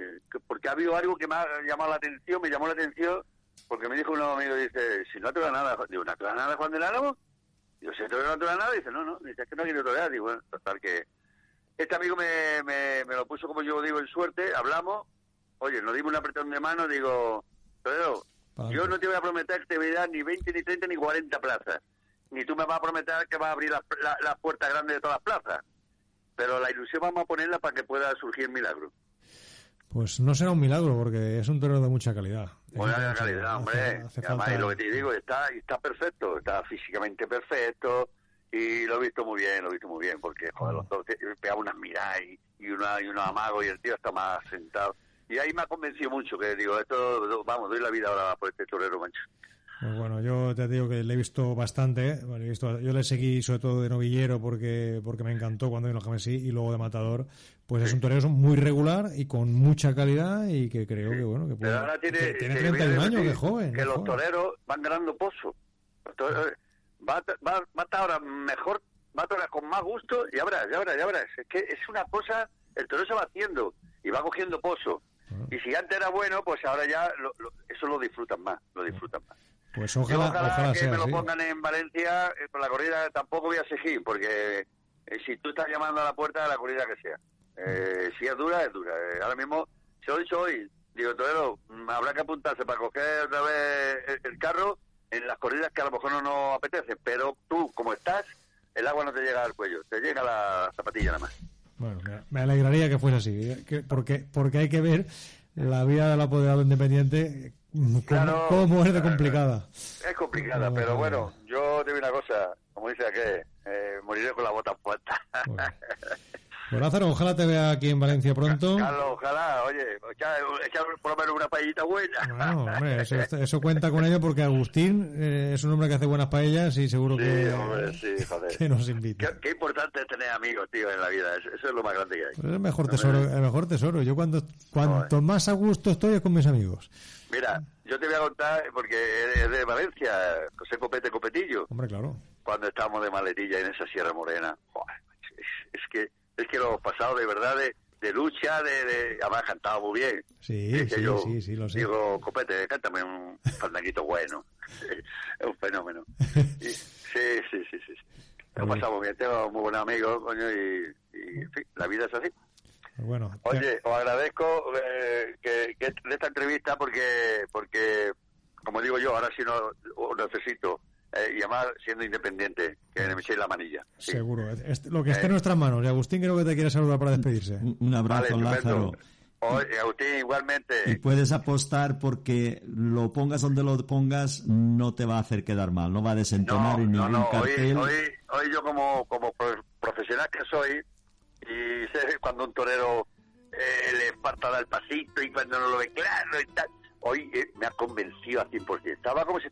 porque ha habido algo que me ha llamado la atención, me llamó la atención, porque me dijo un amigo, dice, si no ha toreado nada, digo, ¿no ha toreado nada Juan del Álamo? Digo, si no toreado nada, dice, no, no, dice, es que no ha querido torear. Digo, bueno, total que... Este amigo me, me, me lo puso, como yo digo, en suerte, hablamos, oye, nos dimos un apretón de mano, digo, yo no te voy a prometer que te voy a dar ni 20, ni 30, ni 40 plazas. Ni tú me vas a prometer que vas a abrir las la, las puertas grandes de todas las plazas. Pero la ilusión vamos a ponerla para que pueda surgir el milagro. Pues no será un milagro, porque es un torero de mucha calidad. De Buena mucha calidad, hombre. hace además, falta- y lo que te digo, está, y está perfecto, está físicamente perfecto. Y lo he visto muy bien, lo he visto muy bien, porque joder, los dos pegaba unas miradas y, y, una, y unos amagos y el tío está más sentado. Y ahí me ha convencido mucho, que digo, esto, vamos, doy la vida ahora por este torero, mancho. Pues bueno, yo te digo que le he visto bastante. ¿eh? Bueno, he visto, yo le seguí sobre todo de novillero porque porque me encantó cuando vino a Jamesí y luego de matador. Pues es un torero muy regular y con mucha calidad y que creo que bueno que puede- Pero ahora tiene, que tiene que 31 viene años, que joven. Que los joven. toreros van ganando pozo. Va, va, ahora mejor, va a torear con más gusto, y verás, ya verás, ya verás. Es que es una cosa, el torero se va haciendo y va cogiendo pozo. Y si antes era bueno, pues ahora ya lo- lo- eso lo disfrutan más, lo disfrutan más. Pues ojalá, ojalá, ojalá que sea me lo pongan en Valencia, eh, la corrida tampoco voy a seguir, porque eh, si tú estás llamando a la puerta de la corrida que sea, eh, si es dura, es dura. Eh, ahora mismo, se lo he dicho hoy, digo, Torero, mm, habrá que apuntarse para coger otra vez el, el carro en las corridas que a lo mejor no nos apetece, pero tú, como estás, el agua no te llega al cuello, te llega la zapatilla nada más. Bueno, me- alegraría que fuese así, ¿eh? que- porque porque hay que ver la vida del apoderado independiente cómo, Claro. cómo es de complicada. Es complicada, No, pero no, bueno, yo te digo una cosa, como dice aquel, eh, moriré con la bota puesta. Bueno. Pues Lázaro, ojalá te vea aquí en Valencia pronto. Carlos, ojalá, oye, echar, por lo menos una paellita buena. Bueno, hombre, eso, eso cuenta con ello porque Agustín eh, es un hombre que hace buenas paellas y seguro Sí, que, hombre, sí, joder. que nos invita. Qué, qué importante es tener amigos, tío, en la vida. Eso, eso es lo más grande que hay. Pues es el mejor tesoro, el mejor tesoro. Yo cuando cuanto más a gusto estoy es con mis amigos. Mira, yo te voy a contar, porque es de Valencia, José Copete Copetillo, Hombre, claro. cuando estábamos de maletilla en esa Sierra Morena. Joder, es, que es que lo pasado de verdad de, de lucha, de, de... Además, cantaba muy bien. Sí, Es que sí, yo sí, sí, lo sé. Digo, Copete, cántame un fandanguito bueno. es un fenómeno. Y- sí, sí, sí, sí. Lo pasamos bien, tengo muy buenos amigos, coño, y, y en fin, la vida es así. Pues bueno, Oye, os agradezco eh, que, que de esta entrevista porque, porque como digo yo, ahora sí no os necesito. eh, y además siendo independiente, que me echéis la manilla. Sí. seguro. Lo que esté Eh. en nuestras manos. Y Agustín creo que te quiere saludar para despedirse. Un, un abrazo, Vale, Lázaro. Oye, Agustín, igualmente. Y puedes apostar porque lo pongas donde lo pongas, no te va a hacer quedar mal, no va a desentonar No, en no, ningún no. Hoy, cartel. hoy, hoy yo como, como pro- profesional que soy, y cuando un torero eh, le falta dar el pasito y cuando no lo ve claro y tal, hoy eh, me ha convencido al 100%. Estaba como si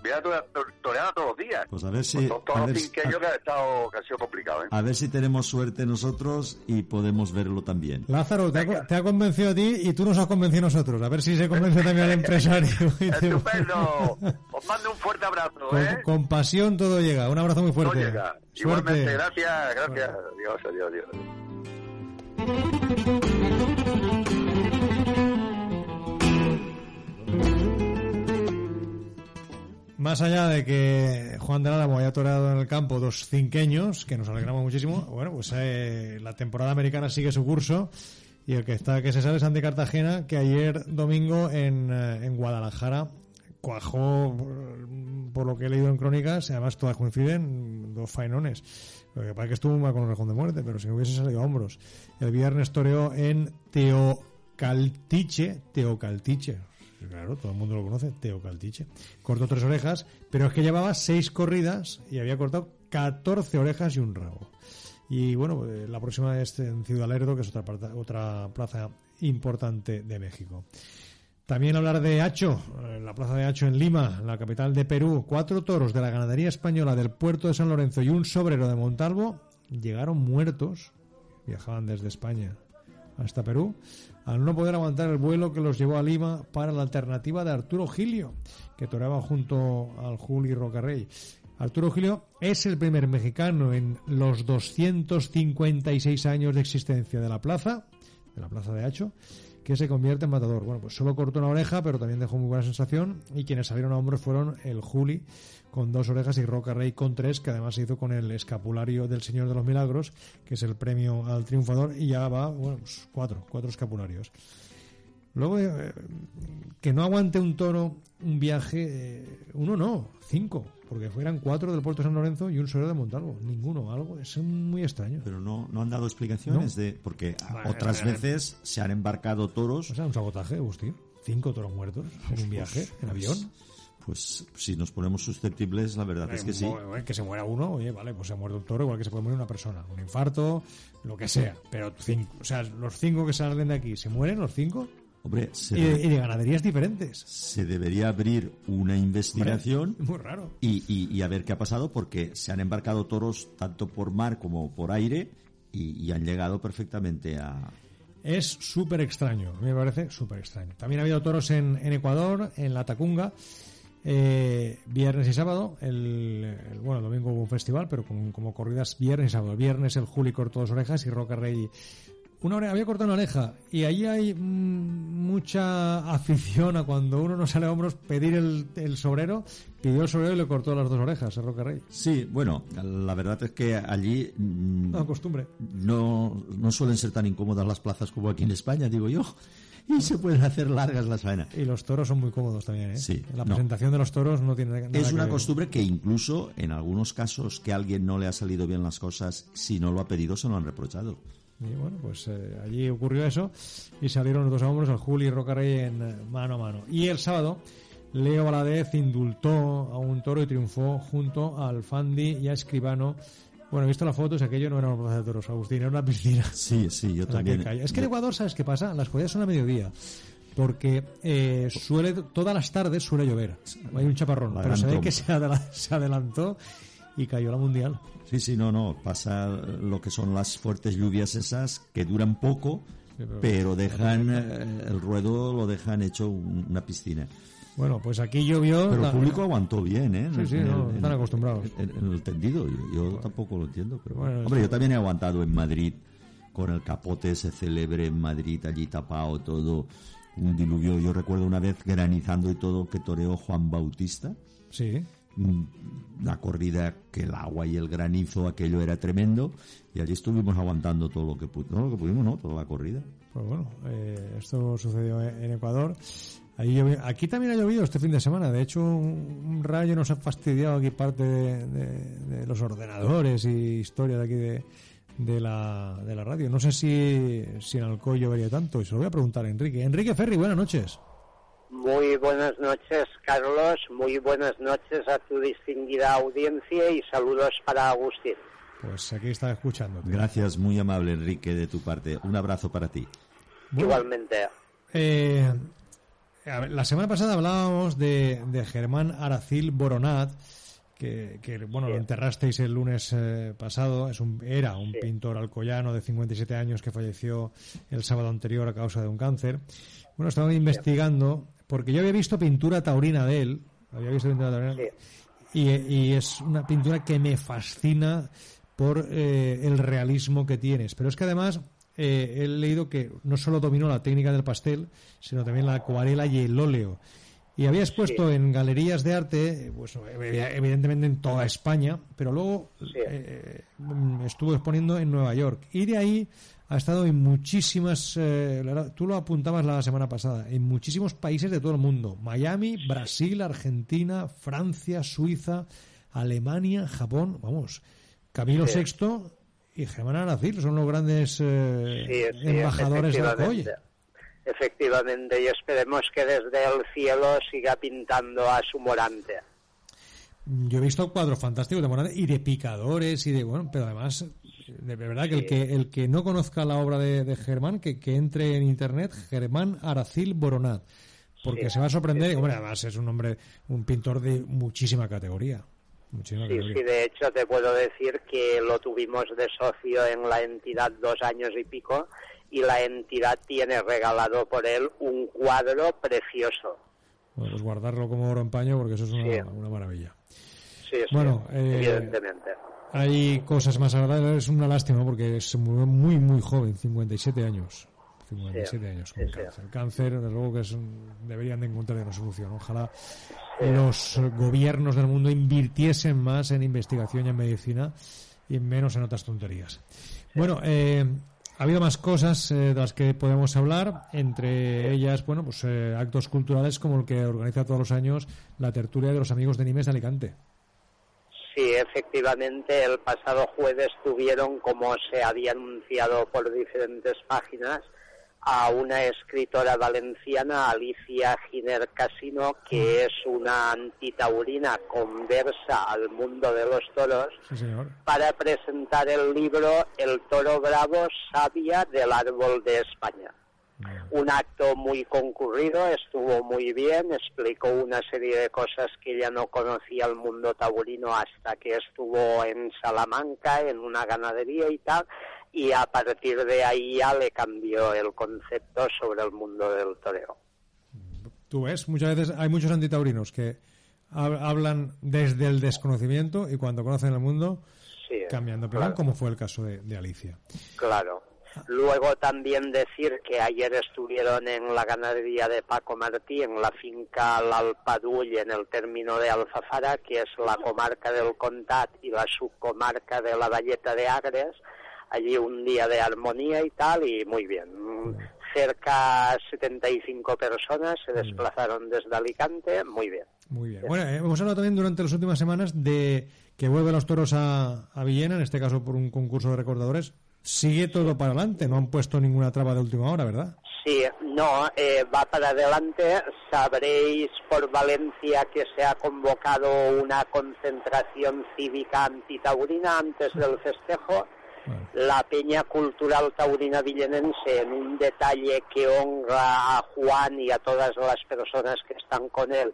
hubiera to- to- toreado todos los días. Pues a ver si, Con todos a los ver, que ha estado que ha sido complicado, ¿eh? a ver si tenemos suerte nosotros y podemos verlo también. Lázaro, te ha, Venga. te ha convencido a ti y tú nos has convencido a nosotros. A ver si se convence también al empresario. Estupendo. Os mando un fuerte abrazo, Con, ¿eh? con pasión todo llega. Un abrazo muy fuerte. llega. Suerte. Igualmente, gracias, gracias. Adiós, adiós, adiós. Más allá de que Juan de Álamo haya toreado en el campo dos cinqueños, que nos alegramos muchísimo, bueno, pues eh, la temporada americana sigue su curso y el que está que se sabe es Andy Cartagena, que ayer domingo en, eh, en Guadalajara cuajó, por- por lo que he leído en crónicas, y además todas coinciden, dos faenones. Lo que pasa es que estuvo mal con un rejón de muerte, pero si no hubiese salido a hombros. El viernes toreó en Teocaltiche, Teocaltiche, claro, todo el mundo lo conoce, Teocaltiche. Cortó tres orejas, pero es que llevaba seis corridas y había cortado 14 orejas y un rabo. Y bueno, eh, la próxima es en Ciudad Lerdo, que es otra, otra plaza importante de México. También hablar de Hacho, en la plaza de Hacho en Lima, la capital de Perú. Cuatro toros de la ganadería española del puerto de San Lorenzo y un sobrero de Montalvo llegaron muertos, viajaban desde España hasta Perú, al no poder aguantar el vuelo que los llevó a Lima para la alternativa de Arturo Gilio, que toreaba junto al Juli Rocarrey. Arturo Gilio es el primer mexicano en los 256 años de existencia de la plaza, de la plaza de Hacho, que se convierte en matador. Bueno, pues solo cortó una oreja, pero también dejó muy buena sensación. Y quienes salieron a hombros fueron el Juli con dos orejas y Roca Rey con tres, que además se hizo con el escapulario del Señor de los Milagros, que es el premio al triunfador, y ya va, bueno, pues cuatro, cuatro escapularios. Luego, eh, que no aguante un toro un viaje, eh, uno no, cinco, porque fueran cuatro del puerto de San Lorenzo y un solo de Montalvo. Ninguno, algo, es muy extraño. Pero no, no han dado explicaciones de porque Vale, otras vale. veces se han embarcado toros. O sea, un sabotaje, Agustín. Cinco toros muertos en un viaje, en avión. Pues si nos ponemos susceptibles, la verdad es que sí. Eh, que se muera uno, oye, vale, pues se ha muerto un toro, igual que se puede morir una persona. Un infarto, lo que sea. Pero cinco, o sea, los cinco que salen de aquí, ¿se mueren los cinco? Hombre, se, Y de, y de ganaderías diferentes. se debería abrir una investigación Muy raro. y, y- y a ver qué ha pasado porque se han embarcado toros tanto por mar como por aire y, han llegado perfectamente a... Es súper extraño, me parece súper extraño. También ha habido toros en, en Ecuador, en La Tacunga, eh, viernes y sábado. El, el- bueno, el domingo hubo un festival, pero con- como corridas viernes y sábado. Viernes el Juli cortó dos orejas y Roca Rey una oreja, había cortado una oreja. Y ahí hay mm, mucha afición a cuando uno no sale a hombros pedir el, el sobrero. Pidió el sobrero y le cortó las dos orejas a Roca Rey. Sí, bueno, la verdad es que allí mm, No, costumbre. no, no suelen ser tan incómodas las plazas como aquí en España, digo yo. Y se pueden hacer largas las faenas. Y los toros son muy cómodos también, ¿eh? Sí, La no. presentación de los toros no tiene nada Es que una ver. costumbre que incluso en algunos casos que a alguien no le ha salido bien las cosas, si no lo ha pedido, se lo han reprochado. Y bueno, pues eh, allí ocurrió eso y salieron los dos hombros, el Juli y Rocarrey en eh, mano a mano. Y el sábado, Leo Valadez indultó a un toro y triunfó junto al Fandi y a Escribano Bueno, he visto la foto, y aquello no era una plaza de toros, Agustín, era una piscina. Sí, sí, yo que también. Es que en Ecuador, ¿sabes qué pasa? Las corridas son a mediodía. Porque eh, suele, todas las tardes suele llover. Hay un chaparrón. Pero se ve que se adelantó y cayó la mundial. Sí, sí, no, no. Pasa lo que son las fuertes lluvias esas que duran poco, pero- pero dejan eh, el ruedo lo dejan hecho un- una piscina. Bueno, pues aquí llovió. Pero el público aguantó bien, ¿eh? Sí, sí, En no, el- están en- acostumbrados. En, en el tendido, yo, yo tampoco lo entiendo, pero Bueno, hombre, yo también he aguantado en Madrid con el capote ese célebre en Madrid allí tapado todo un diluvio. Yo recuerdo una vez granizando y todo que toreó Juan Bautista. Sí. Mm, Una corrida que el agua y el granizo, aquello era tremendo. Y allí estuvimos aguantando todo lo que. No, lo que pudimos, no, toda la corrida. Pues bueno, eh, esto sucedió en Ecuador. Aquí también ha llovido este fin de semana. De hecho, un, rayo nos ha fastidiado aquí parte de los ordenadores y historia de aquí de, de la, de la radio. No sé si, si en Alcoy llovería tanto. Y se lo voy a preguntar a Enrique. Enrique Ferri, buenas noches. Muy buenas noches, Carlos. Muy buenas noches a tu distinguida audiencia y saludos para Agustín. Pues aquí está escuchando. Gracias, muy amable Enrique de tu parte. Un abrazo para ti. Igualmente. Eh, a ver, la semana pasada hablábamos de, de Germán Aracil Boronat, que, que, bueno, lo enterrasteis el lunes eh, pasado. Es un, era un pintor alcoyano de 57 años que falleció el sábado anterior a causa de un cáncer. Bueno, estaba investigando, porque yo había visto pintura taurina de él. Había visto pintura taurina. Y, y es una pintura que me fascina por eh, el realismo que tienes. Pero es que además eh, he leído que no solo dominó la técnica del pastel, sino también la acuarela y el óleo. Y había expuesto en galerías de arte, pues ev- evidentemente en toda España, pero luego eh, estuvo exponiendo en Nueva York. Y de ahí ha estado en muchísimas, eh, la tú lo apuntabas la semana pasada, en muchísimos países de todo el mundo. Miami, Brasil, Argentina, Francia, Suiza, Alemania, Japón, vamos. Camilo Sí. VI y Germán Aracil son los grandes eh, Sí, sí, embajadores del Alcoy. efectivamente. Efectivamente, y esperemos que desde el cielo siga pintando a su morante. Yo he visto cuadros fantásticos de Morante y de picadores y de bueno, pero además de verdad que el que el que no conozca la obra de, de Germán que, que entre en internet Germán Aracil Boronat porque Sí, se va a sorprender sí, hombre, además es un hombre un pintor de muchísima categoría muchísima Sí, categoría. sí, de hecho te puedo decir que lo tuvimos de socio en la entidad dos años y pico y la entidad tiene regalado por él un cuadro precioso. Bueno, pues guardarlo como oro en paño porque eso es una, una maravilla Sí, sí, Bueno, eh, evidentemente. Hay cosas más agradables es una lástima porque es muy muy muy joven 57 años 57 años con sí, sí. cáncer. El cáncer, desde luego que es un- deberían de encontrar una solución. Ojalá los gobiernos del mundo invirtiesen más en investigación y en medicina y menos en otras tonterías. Bueno, eh, ha habido más cosas eh, de las que podemos hablar, entre ellas, bueno, pues eh, actos culturales como el que organiza todos los años la tertulia de los amigos de Nimes de Alicante. Sí, efectivamente, el pasado jueves tuvieron, como se había anunciado por diferentes páginas, a una escritora valenciana, Alicia Giner Casino, que es una antitaurina conversa al mundo de los toros, Sí, para presentar el libro El toro bravo, sabia del árbol de España. Un acto muy concurrido, estuvo muy bien, explicó una serie de cosas que ella no conocía el mundo taurino hasta que estuvo en Salamanca, en una ganadería y tal, y a partir de ahí ya le cambió el concepto sobre el mundo del toreo. Tú ves, muchas veces hay muchos antitaurinos que hab- hablan desde el desconocimiento y cuando conocen el mundo Sí, cambian de opinión, claro. como fue el caso de, de Alicia. Claro. Luego también decir que ayer estuvieron en la ganadería de Paco Martí, en la finca L'Alpadull, en el término de Alfafara, que es la comarca del Contat y la subcomarca de la Valleta de Agres. Allí un día de armonía y tal, y muy bien. Cerca 75 personas se desplazaron desde Alicante, muy bien. Muy bien. Bueno, eh, hemos hablado también durante las últimas semanas de que vuelven los toros a, a Villena, en este caso por un concurso de recordadores. Sigue todo para adelante, no han puesto ninguna traba de última hora, ¿verdad? Sí, no, eh, va para adelante. Sabréis por Valencia que se ha convocado una concentración cívica antitaurina antes del festejo. La Peña Cultural Taurina Villenense, en un detalle que honra a Juan y a todas las personas que están con él,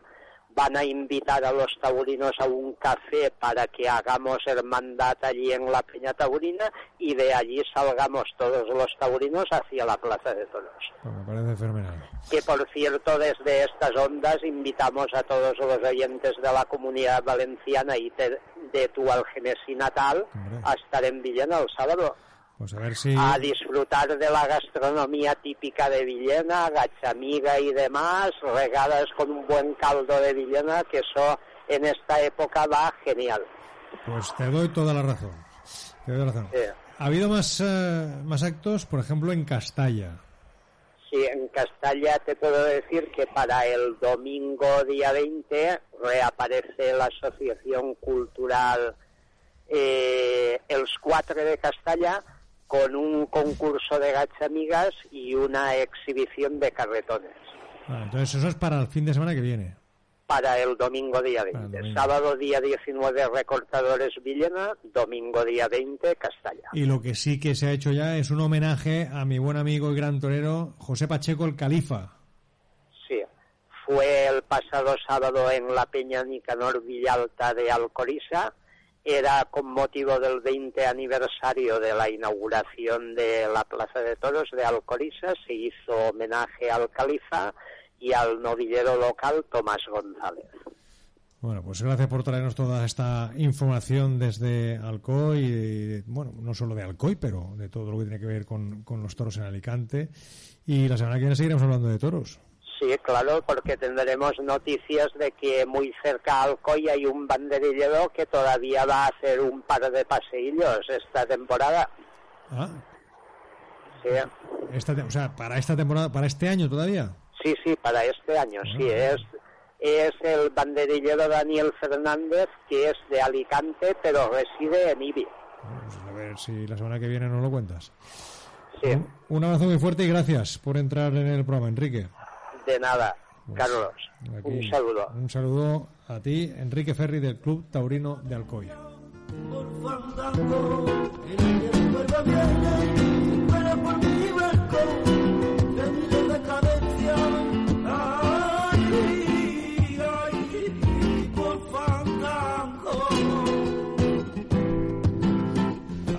van a invitar a los taurinos a un café para que hagamos hermandad allí en la Peña Taurina y de allí salgamos todos los taurinos hacia la Plaza de Toros. Pues me parece fenomenal. Que por cierto, desde estas ondas invitamos a todos los oyentes de la comunidad valenciana y de, de tu Algenesi natal Hombre. a estar en Villena el sábado. Pues a ver si... a disfrutar de la gastronomía típica de Villena, gachamiga y demás, regadas con un buen caldo de Villena, que eso en esta época va genial. Pues te doy toda la razón. Te doy la razón. Sí. Ha habido más, eh, más actos, por ejemplo, en Castalla. Sí, en Castalla te puedo decir que para el domingo día 20 reaparece la Asociación Cultural eh, Els Quatre de Castalla con un concurso de gachamigas y una exhibición de carretones. Entonces eso es para el fin de semana que viene. para el domingo día Para el 20. domingo. Sábado día 19 Recortadores Villena, domingo día 20 Castalla. Y lo que sí que se ha hecho ya es un homenaje a mi buen amigo y gran torero José Pacheco el Califa. Sí, fue el pasado sábado en la Peña Nicanor Villalta de Alcoriza. Era con motivo del 20 aniversario de la inauguración de la Plaza de Toros de Alcoriza. Se hizo homenaje al Califa y al novillero local Tomás González. Bueno, pues gracias por traernos toda esta información desde Alcoy, bueno, no solo de Alcoy, pero de todo lo que tiene que ver con, con los toros en Alicante. Y la semana que viene seguiremos hablando de toros. Sí, claro, porque tendremos noticias de que muy cerca a Alcoy hay un banderillero que todavía va a hacer un par de paseillos esta temporada. Ah, Sí, esta, te- o sea, para esta temporada, para este año todavía. sí, sí para este año, sí. Es, es el banderillero Daniel Fernández, que es de Alicante, pero reside en Ibi. Pues a ver si la semana que viene nos lo cuentas. Sí, Un, un abrazo muy fuerte y gracias por entrar en el programa, Enrique. De nada, Carlos. Aquí, Un saludo. Un saludo a ti, Enrique Ferri, del Club Taurino de Alcoy.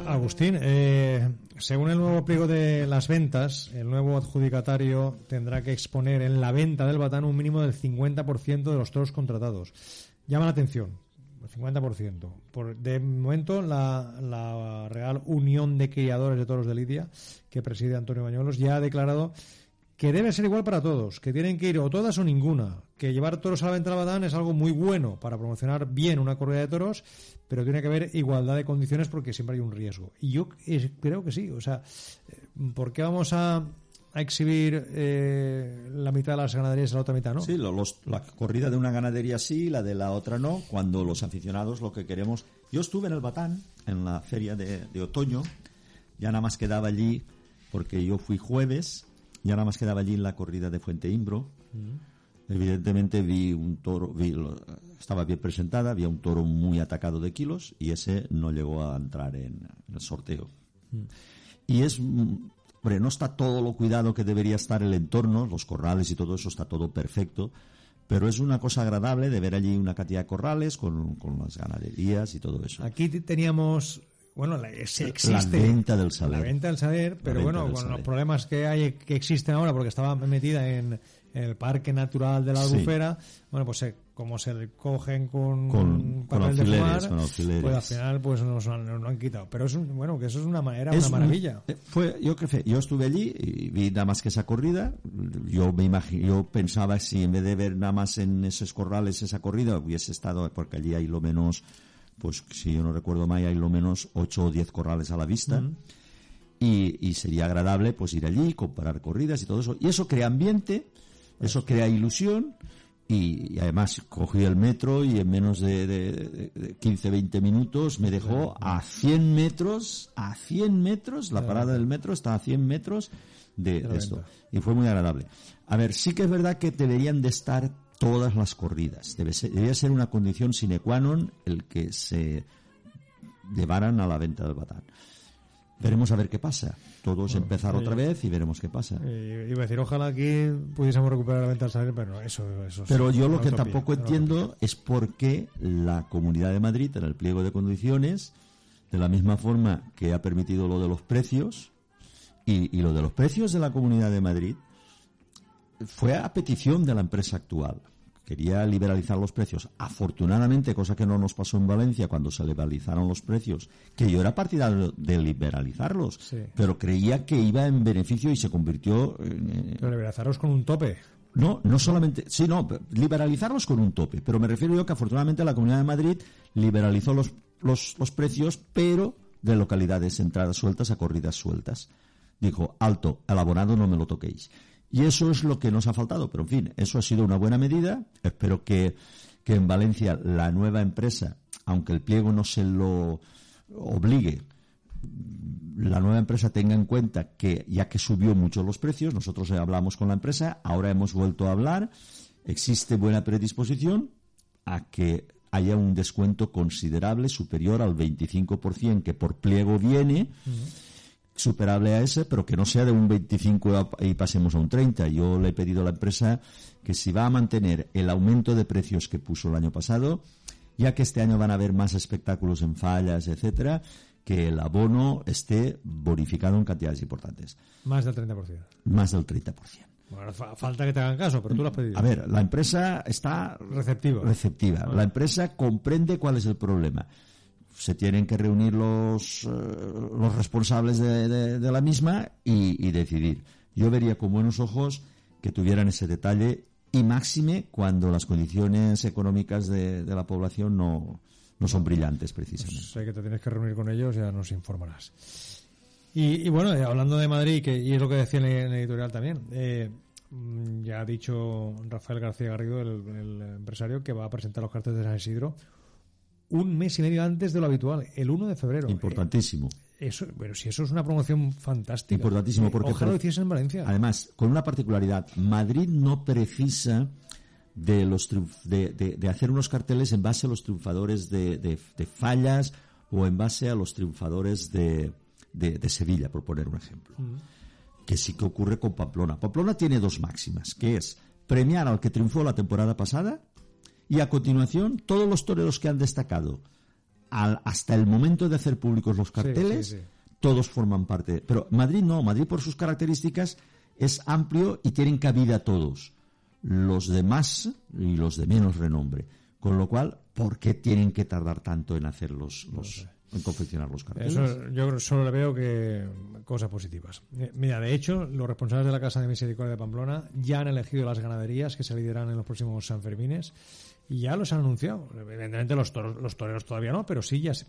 Agustín, eh, según el nuevo pliego de las ventas, el nuevo adjudicatario tendrá que exponer en la venta del batán un mínimo del 50% de los toros contratados. Llama la atención, el 50%. Por, de momento, la, la Real Unión de Criadores de Toros de Lidia, que preside Antonio Bañuelos, ya ha declarado que debe ser igual para todos, que tienen que ir o todas o ninguna, que llevar toros a la venta del Badán es algo muy bueno para promocionar bien una corrida de toros, pero tiene que haber igualdad de condiciones porque siempre hay un riesgo. Y yo creo que sí, o sea, eh, ¿por qué vamos a, a exhibir eh, la mitad de las ganaderías y la otra mitad no? Sí, lo- los- la corrida de una ganadería sí, la de la otra no, cuando los aficionados lo que queremos... Yo estuve en el Batán, en la feria de, de otoño, ya nada más quedaba allí, porque yo fui jueves, ya nada más quedaba allí en la corrida de Fuente Imbro. Evidentemente vi un toro, vi estaba bien presentada, había un toro muy atacado de kilos y ese no llegó a entrar en, el sorteo. Y es, mm, hombre, no está todo lo cuidado que debería estar el entorno, los corrales y todo eso está todo perfecto, pero es una cosa agradable de ver allí una cantidad de corrales con, con las ganaderías y todo eso. Aquí teníamos, bueno, la, existe La venta del saler. La venta del saler, pero bueno, con los problemas que hay, que existen ahora, porque estaba metida en, en el Parque Natural de la Sí. Albufera, bueno, pues se- como se cogen con, Con- con papel de fumar, con pues al final pues nos, lo han quitado. Pero es un- bueno, que eso es una manera, Es una un- maravilla. eh, fue, yo, que fe- yo estuve allí y vi nada más que esa corrida. Yo me imagi- yo pensaba si en vez de ver nada más en esos corrales esa corrida hubiese estado, porque allí hay lo menos, pues si yo no recuerdo mal, hay lo menos 8 o 10 corrales a la vista. y, y sería agradable pues ir allí, comparar corridas y todo eso. Y eso crea ambiente, eso crea ilusión y, y además cogí el metro y en menos de, de, de- de 15, 20 minutos me dejó a 100 metros, a 100 metros, la parada del metro está a 100 metros de, de esto. Y fue muy agradable. A ver, sí que es verdad que deberían de estar todas las corridas. Debe ser- debería ser una condición sine qua non el que se llevaran a la venta del batán. Veremos a ver qué pasa. Todos empezar otra vez y veremos qué pasa. Eh, iba a decir, ojalá aquí pudiésemos recuperar la venta al salir, pero eso, eso es Pero yo lo que utopía, tampoco entiendo es por qué la Comunidad de Madrid, en el pliego de condiciones, de la misma forma que ha permitido lo de los precios, y, y lo de los precios de la Comunidad de Madrid, fue a petición de la empresa actual. Quería liberalizar los precios. Afortunadamente, cosa que no nos pasó en Valencia cuando se liberalizaron los precios, que yo era partidario de liberalizarlos, Sí. pero creía que iba en beneficio y se convirtió en, Pero liberalizaros con un tope. no, no solamente, sí, no, liberalizarlos con un tope, pero me refiero yo que afortunadamente la Comunidad de Madrid liberalizó los, los, los precios, pero de localidades entradas sueltas a corridas sueltas. Dijo, alto, el abonado no me lo toquéis. Y eso es lo que nos ha faltado, pero en fin, eso ha sido una buena medida. Espero que, que en Valencia la nueva empresa, aunque el pliego no se lo obligue, la nueva empresa tenga en cuenta que ya que subió mucho los precios, nosotros hablamos con la empresa, ahora hemos vuelto a hablar, existe buena predisposición a que haya un descuento considerable superior al 25% que por pliego viene, superable a ese, pero que no sea de un 25 a- y pasemos a un 30. Yo le he pedido a la empresa que si va a mantener el aumento de precios que puso el año pasado, ya que este año van a haber más espectáculos en fallas, etcétera, que el abono esté bonificado en cantidades importantes, Más del 30%. más del 30%. Bueno, fa- falta que te hagan caso, pero tú lo has pedido. A ver, la empresa está Receptiva. receptiva. La empresa comprende cuál es el problema. Se tienen que reunir los, eh, los responsables de, de- la misma y, decidir. Yo vería con buenos ojos que tuvieran ese detalle y máxime cuando las condiciones económicas de, de la población no, no son brillantes precisamente. Sé que te tienes que reunir con ellos, ya nos informarás. Y, bueno, eh, hablando de Madrid, que, y es lo que decía en el, en el editorial también, eh, mm, ya ha dicho Rafael García Garrido, el, el empresario, que va a presentar los carteles de San Isidro un mes y medio antes de lo habitual, el 1 de febrero. Importantísimo. Eh, eso, pero si eso es una promoción fantástica. Importantísimo, Eh, porque Ojalá lo hiciesen en Valencia. Además, con una particularidad, Madrid no precisa de, los triunf- de, de- de hacer unos carteles en base a los triunfadores de, de- fallas o en base a los triunfadores de, Sevilla, por poner un ejemplo. Que sí que ocurre con Pamplona. Pamplona tiene dos máximas, que es premiar al que triunfó la temporada pasada y a continuación todos los toreros que han destacado al- hasta el momento de hacer públicos los carteles, sí, sí. todos forman parte. Pero Madrid no, Madrid por sus características es amplio y tienen cabida todos. Los de más y los de menos renombre. Con lo cual, ¿por qué tienen que tardar tanto en hacer los, los en confeccionar los carteles? Eso yo solo le veo que cosas positivas. Eh, Mira, de hecho, los responsables de la Casa de Misericordia de Pamplona ya han elegido las ganaderías que se lideran en los próximos Sanfermines y ya los han anunciado. Evidentemente los, toros, los toreros todavía no, pero sí, ya, se-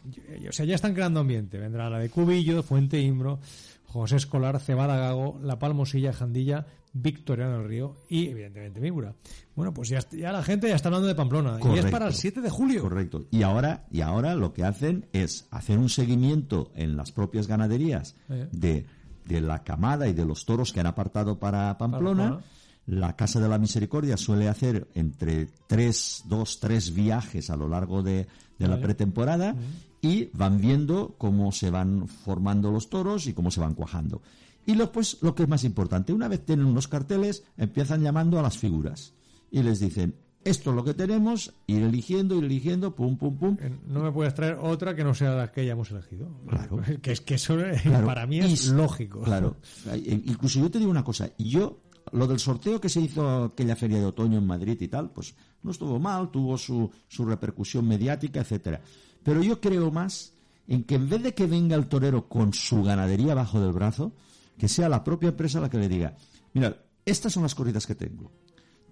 o sea, ya están creando ambiente. Vendrá la de Cubillo, Fuente Imbro, José Escolar, Cebada Gago, La Palmosilla, Jandilla, Victoriano del Río y, evidentemente, Mígura. Bueno, pues ya, ya la gente ya está hablando de Pamplona. Y es para el 7 de julio. Correcto. Y ahora, y ahora lo que hacen es hacer un seguimiento en las propias ganaderías Eh. de, de la camada y de los toros que han apartado para Pamplona. Pamplona. La Casa de la Misericordia suele hacer entre tres, dos, tres viajes a lo largo de, de la Vale. pretemporada y van viendo cómo se van formando los toros y cómo se van cuajando. Y lo, pues, lo que es más importante, una vez tienen unos carteles, empiezan llamando a las figuras y les dicen, esto es lo que tenemos, ir eligiendo, ir eligiendo, pum, pum, pum. Eh, No me puedes traer otra que no sea la que hayamos elegido. Claro. Que es que eso eh, Claro. para mí es Y- lógico. Claro. Eh, Incluso yo te digo una cosa. Yo, lo del sorteo que se hizo aquella feria de otoño en Madrid y tal, pues no estuvo mal, tuvo su, su repercusión mediática, etcétera. Pero yo creo más en que en vez de que venga el torero con su ganadería bajo del brazo, que sea la propia empresa la que le diga, mira, estas son las corridas que tengo.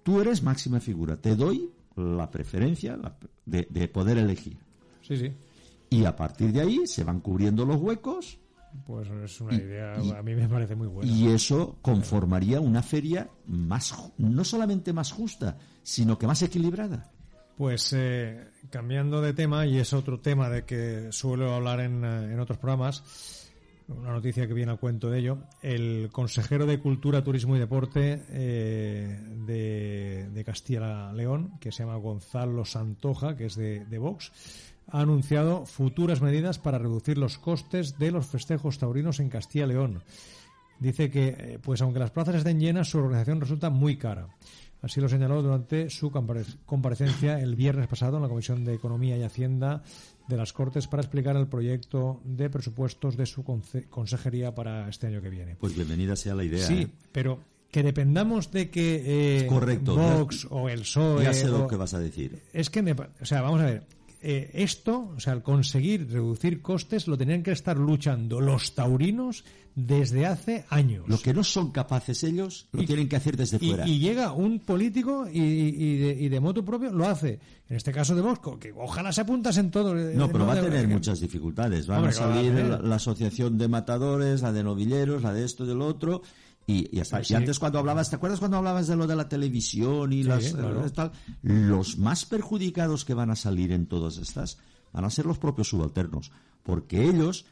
Tú eres máxima figura, te doy la preferencia de, de poder elegir. Sí, sí. Y a partir de ahí se van cubriendo los huecos Pues es una idea, a mí me parece muy buena. Y eso conformaría una feria más, no solamente más justa, sino que más equilibrada. Pues eh, cambiando de tema, y es otro tema de que suelo hablar en, eh, en otros programas, una noticia que viene al cuento de ello, el consejero de Cultura, Turismo y Deporte eh, de, de Castilla-León, que se llama Gonzalo Santoja, que es de, de Vox, ha anunciado futuras medidas para reducir los costes de los festejos taurinos en Castilla-León. Dice que, eh, pues aunque las plazas estén llenas, su organización resulta muy cara. Así lo señaló durante su compare- comparecencia el viernes pasado en la Comisión de Economía y Hacienda de las Cortes para explicar el proyecto de presupuestos de su consejería para este año que viene. Pues bienvenida sea la idea. Sí, ¿eh? pero que dependamos de que eh, Correcto. Vox Ya- o el PSOE Ya sé o- lo que vas a decir. es que me, o sea, vamos a ver, eh, esto, o sea, el conseguir reducir costes lo tenían que estar luchando los taurinos desde hace años. Lo que no son capaces ellos, lo Y- tienen que hacer desde y, fuera. y llega un político y, y de, y de moto propio lo hace. En este caso de Bosco, que ojalá se apuntasen todos. eh, No, pero va a tener que- muchas dificultades. Van Hombre, a claro, va a salir la, la asociación de matadores, la de novilleros, la de esto y del otro. Y, y. Pues Y antes cuando hablabas, ¿te acuerdas cuando hablabas de lo de la televisión y las claro. eh, tal? Los más perjudicados que van a salir en todas estas van a ser los propios subalternos, porque ellos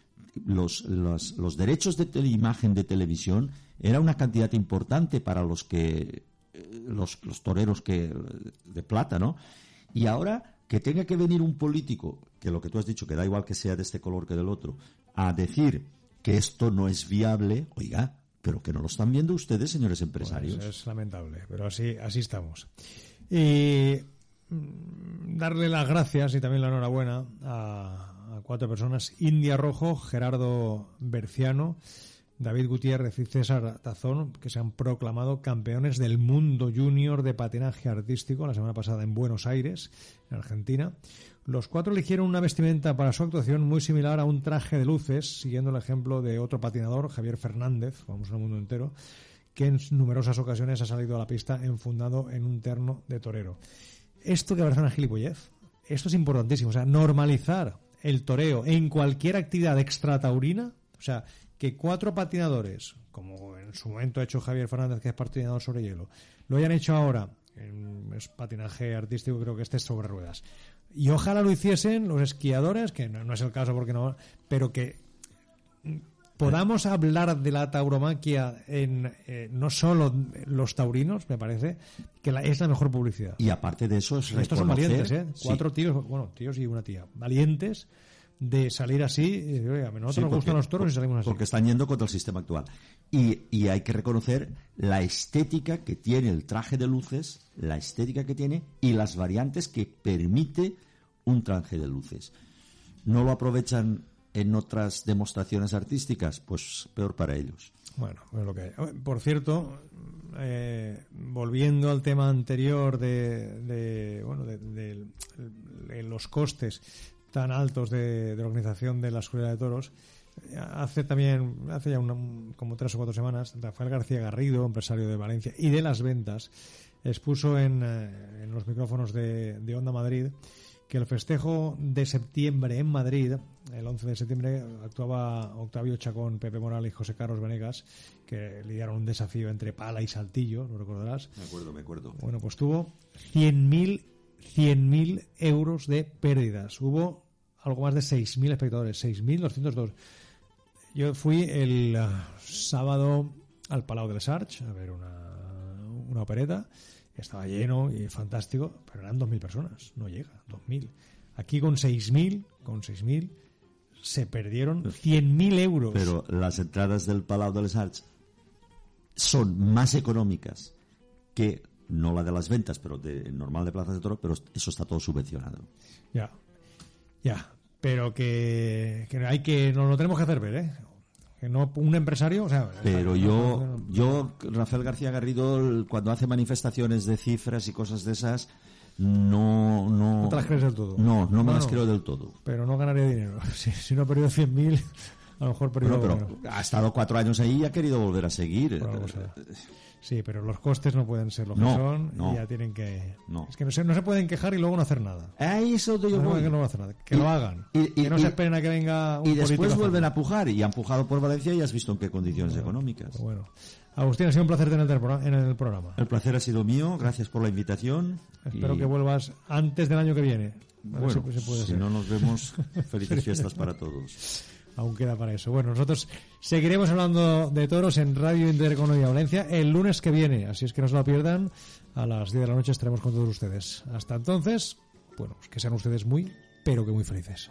los, los, los derechos de tele- imagen de televisión era una cantidad importante para los que eh, los, los toreros que de plata, ¿no? Y ahora que tenga que venir un político, que lo que tú has dicho, que da igual que sea de este color que del otro, a decir que esto no es viable, oiga, pero que no lo están viendo ustedes, señores empresarios. Pues es lamentable, pero así, así estamos. Y mm, darle las gracias y también la enhorabuena a, a cuatro personas: India Rojo, Gerardo Berciano, David Gutiérrez y César Tazón, que se han proclamado campeones del mundo junior de patinaje artístico la semana pasada en Buenos Aires, en Argentina. Los cuatro eligieron una vestimenta para su actuación muy similar a un traje de luces, siguiendo el ejemplo de otro patinador, Javier Fernández, vamos al mundo entero, que en numerosas ocasiones ha salido a la pista enfundado en un terno de torero. Esto que parece una gilipollez, esto es importantísimo, o sea, normalizar el toreo en cualquier actividad extrataurina, o sea, que cuatro patinadores, como en su momento ha hecho Javier Fernández, que es patinador sobre hielo, lo hayan hecho ahora, en es patinaje artístico, creo que este es sobre ruedas. Y ojalá lo hiciesen los esquiadores, que no, no es el caso porque no, pero que podamos hablar de la tauromaquia en eh, no solo los taurinos, me parece, que la- es la mejor publicidad. Y aparte de eso es Estos son valientes, ¿eh? Sí. Cuatro tíos, bueno, tíos y una tía, valientes de salir así. "Oiga, a nosotros Sí, nos gustan los toros y salimos así. Porque están yendo contra el sistema actual. Y, y hay que reconocer la estética que tiene el traje de luces, la estética que tiene y las variantes que permite un traje de luces. ¿No lo aprovechan en otras demostraciones artísticas? Pues peor para ellos. Bueno, es lo que hay. Por cierto, eh, volviendo al tema anterior de, de, bueno, de, de- de los costes tan altos de, de la organización de la escuela de toros, hace también, hace ya una- como tres o cuatro semanas, Rafael García Garrido, empresario de Valencia y de las ventas, expuso en, eh, en los micrófonos de, de Onda Madrid que el festejo de septiembre en Madrid, el 11 de septiembre, actuaba Octavio Chacón, Pepe Morales y José Carlos Venegas, que lidiaron un desafío entre pala y saltillo, lo recordarás. Me acuerdo, me acuerdo. Bueno, pues tuvo 100.000 100.000 euros de pérdidas. Hubo algo más de 6.000 espectadores, 6.202. Yo fui el ah, sábado al Palau del Sarch a ver una, una opereta. Estaba lleno y fantástico, pero eran 2.000 personas. No llega, 2.000. Aquí con 6.000, con 6.000, se perdieron 100.000 euros. Pero las entradas del Palau de les Arts son más económicas que no la de las ventas, pero de normal de plazas de toro, pero eso está todo subvencionado. Ya, ya, pero que, que hay que, nos lo tenemos que hacer ver, ¿eh? Que no, un empresario, o sea... Pero yo, yo, Rafael García Garrido, cuando hace manifestaciones de cifras y cosas de esas, no, no. No te las crees del todo. No, no me No, las creo del todo. Pero no ganaría dinero. Si, si no ha perdido 100.000, a lo mejor Bueno, pero bueno, ha estado cuatro años ahí y ha querido volver a seguir. Algo será. Sí, pero los costes no pueden ser lo que No, son no. y ya tienen que... No. Es que no se, no se pueden quejar y luego no hacer nada. Ahí es donde yo voy. que no van a hacer nada. Que Y- lo hagan. y- y- que no se esperen a que venga un Y después vuelven a pujar y han pujado por Valencia y has visto en qué condiciones económicas. Pero Bueno, Agustín, ha sido un placer tenerte en el programa. El placer ha sido mío, gracias por la invitación. Espero que vuelvas antes del año que viene. A Bueno, si si no nos vemos, felices fiestas para todos. Aún queda para eso. Bueno, nosotros seguiremos hablando de toros en Radio Intereconomía Valencia el lunes que viene, así es que no se lo pierdan. A las 10 de la noche estaremos con todos ustedes. Hasta entonces, bueno, que sean ustedes muy, pero que muy felices.